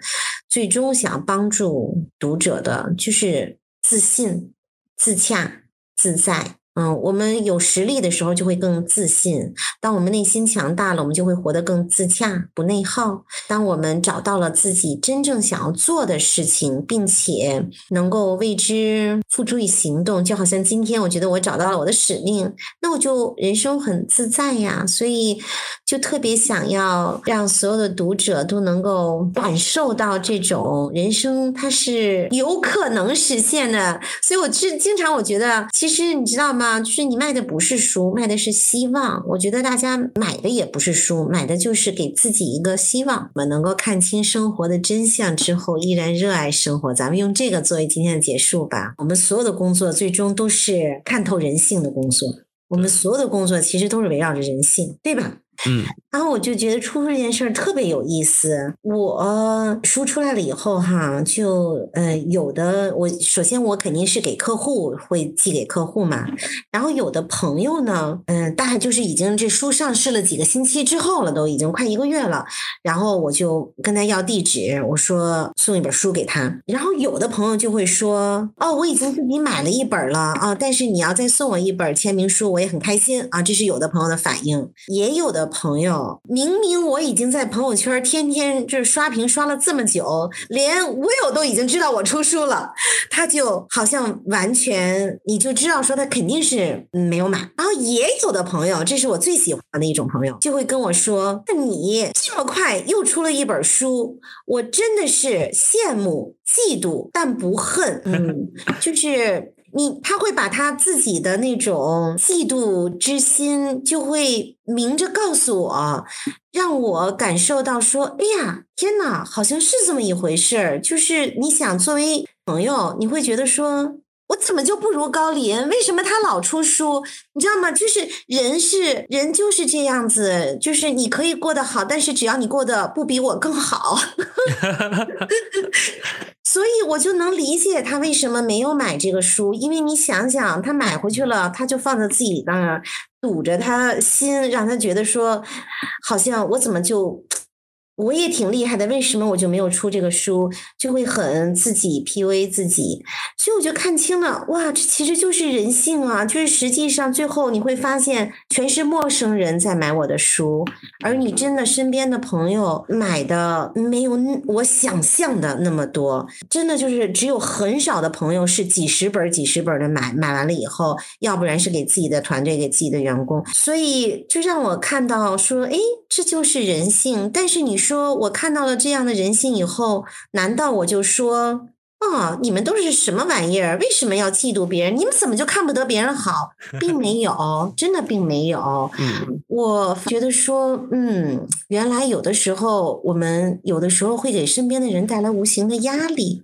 最终想帮助读者的，就是自信、自洽、自在。嗯，我们有实力的时候就会更自信。当我们内心强大了，我们就会活得更自洽，不内耗。当我们找到了自己真正想要做的事情，并且能够为之付诸于行动，就好像今天我觉得我找到了我的使命，那我就人生很自在呀。所以就特别想要让所有的读者都能够感受到这种人生它是有可能实现的。所以我是经常我觉得，其实你知道？啊，就是你卖的不是书，卖的是希望。我觉得大家买的也不是书，买的就是给自己一个希望，我们能够看清生活的真相之后，依然热爱生活。咱们用这个作为今天的结束吧。我们所有的工作最终都是看透人性的工作，我们所有的工作其实都是围绕着人性，对吧？嗯，然后我就觉得出书这件事儿特别有意思。我书出来了以后哈，就呃有的我首先我肯定是给客户会寄给客户嘛，然后有的朋友呢，嗯，大概就是已经这书上市了几个星期之后了，都已经快一个月了，然后我就跟他要地址，我说送一本书给他，然后有的朋友就会说，哦，我已经自己买了一本了啊，但是你要再送我一本签名书，我也很开心。啊，这是有的朋友的反应，也有的。朋友，明明我已经在朋友圈天天就是刷屏刷了这么久，连 Will 都已经知道我出书了，他就好像完全你就知道说他肯定是没有买。然后也有的朋友，这是我最喜欢的一种朋友，就会跟我说：“那你这么快又出了一本书，我真的是羡慕、嫉妒，但不恨。”嗯，就是。你他会把他自己的那种嫉妒之心，就会明着告诉我，让我感受到说，哎呀，天哪，好像是这么一回事儿。就是你想作为朋友，你会觉得说，我怎么就不如高林？为什么他老出书？你知道吗？就是人是人就是这样子，就是你可以过得好，但是只要你过得不比我更好。所以我就能理解他为什么没有买这个书，因为你想想，他买回去了，他就放在自己那儿，堵着他心，让他觉得说，好像我怎么就。我也挺厉害的，为什么我就没有出这个书？就会很自己 PUA 自己，所以我就看清了，哇，这其实就是人性啊！就是实际上最后你会发现，全是陌生人在买我的书，而你真的身边的朋友买的没有我想象的那么多，真的就是只有很少的朋友是几十本、几十本的买，买完了以后，要不然是给自己的团队、给自己的员工，所以就让我看到说，哎，这就是人性。但是你说。我看到了这样的人性以后，难道我就说啊，你们都是什么玩意儿？为什么要嫉妒别人？你们怎么就看不得别人好？并没有，真的并没有。嗯，我觉得说，嗯，原来有的时候我们有的时候会给身边的人带来无形的压力。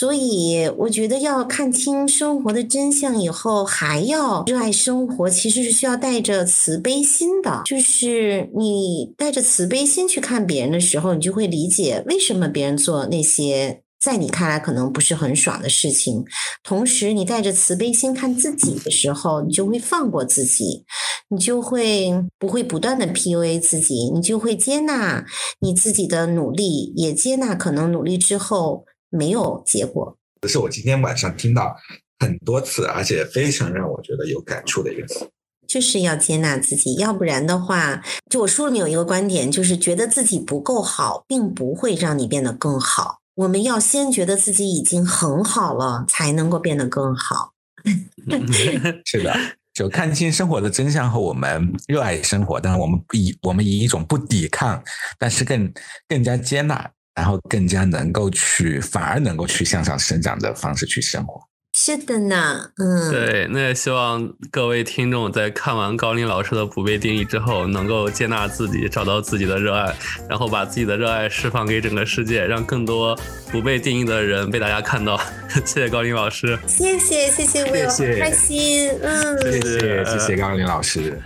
所以，我觉得要看清生活的真相以后，还要热爱生活，其实是需要带着慈悲心的。就是你带着慈悲心去看别人的时候，你就会理解为什么别人做那些在你看来可能不是很爽的事情。同时，你带着慈悲心看自己的时候，你就会放过自己，你就会不会不断的 PUA 自己，你就会接纳你自己的努力，也接纳可能努力之后没有结果。这是我今天晚上听到很多次，而且非常让我觉得有感触的一个词。就是要接纳自己，要不然的话，就我书里面有一个观点，就是觉得自己不够好，并不会让你变得更好。我们要先觉得自己已经很好了，才能够变得更好。是的，就看清生活的真相后我们热爱生活，但是我们以我们以一种不抵抗，但是更更加接纳，然后更加能够去，反而能够去向上生长的方式去生活。是的呢，嗯，对，那也希望各位听众在看完高林老师的不被定义之后，能够接纳自己，找到自己的热爱，然后把自己的热爱释放给整个世界，让更多不被定义的人被大家看到。谢谢高林老师，谢谢谢谢，我也谢谢开心，嗯，谢谢谢谢高林老师。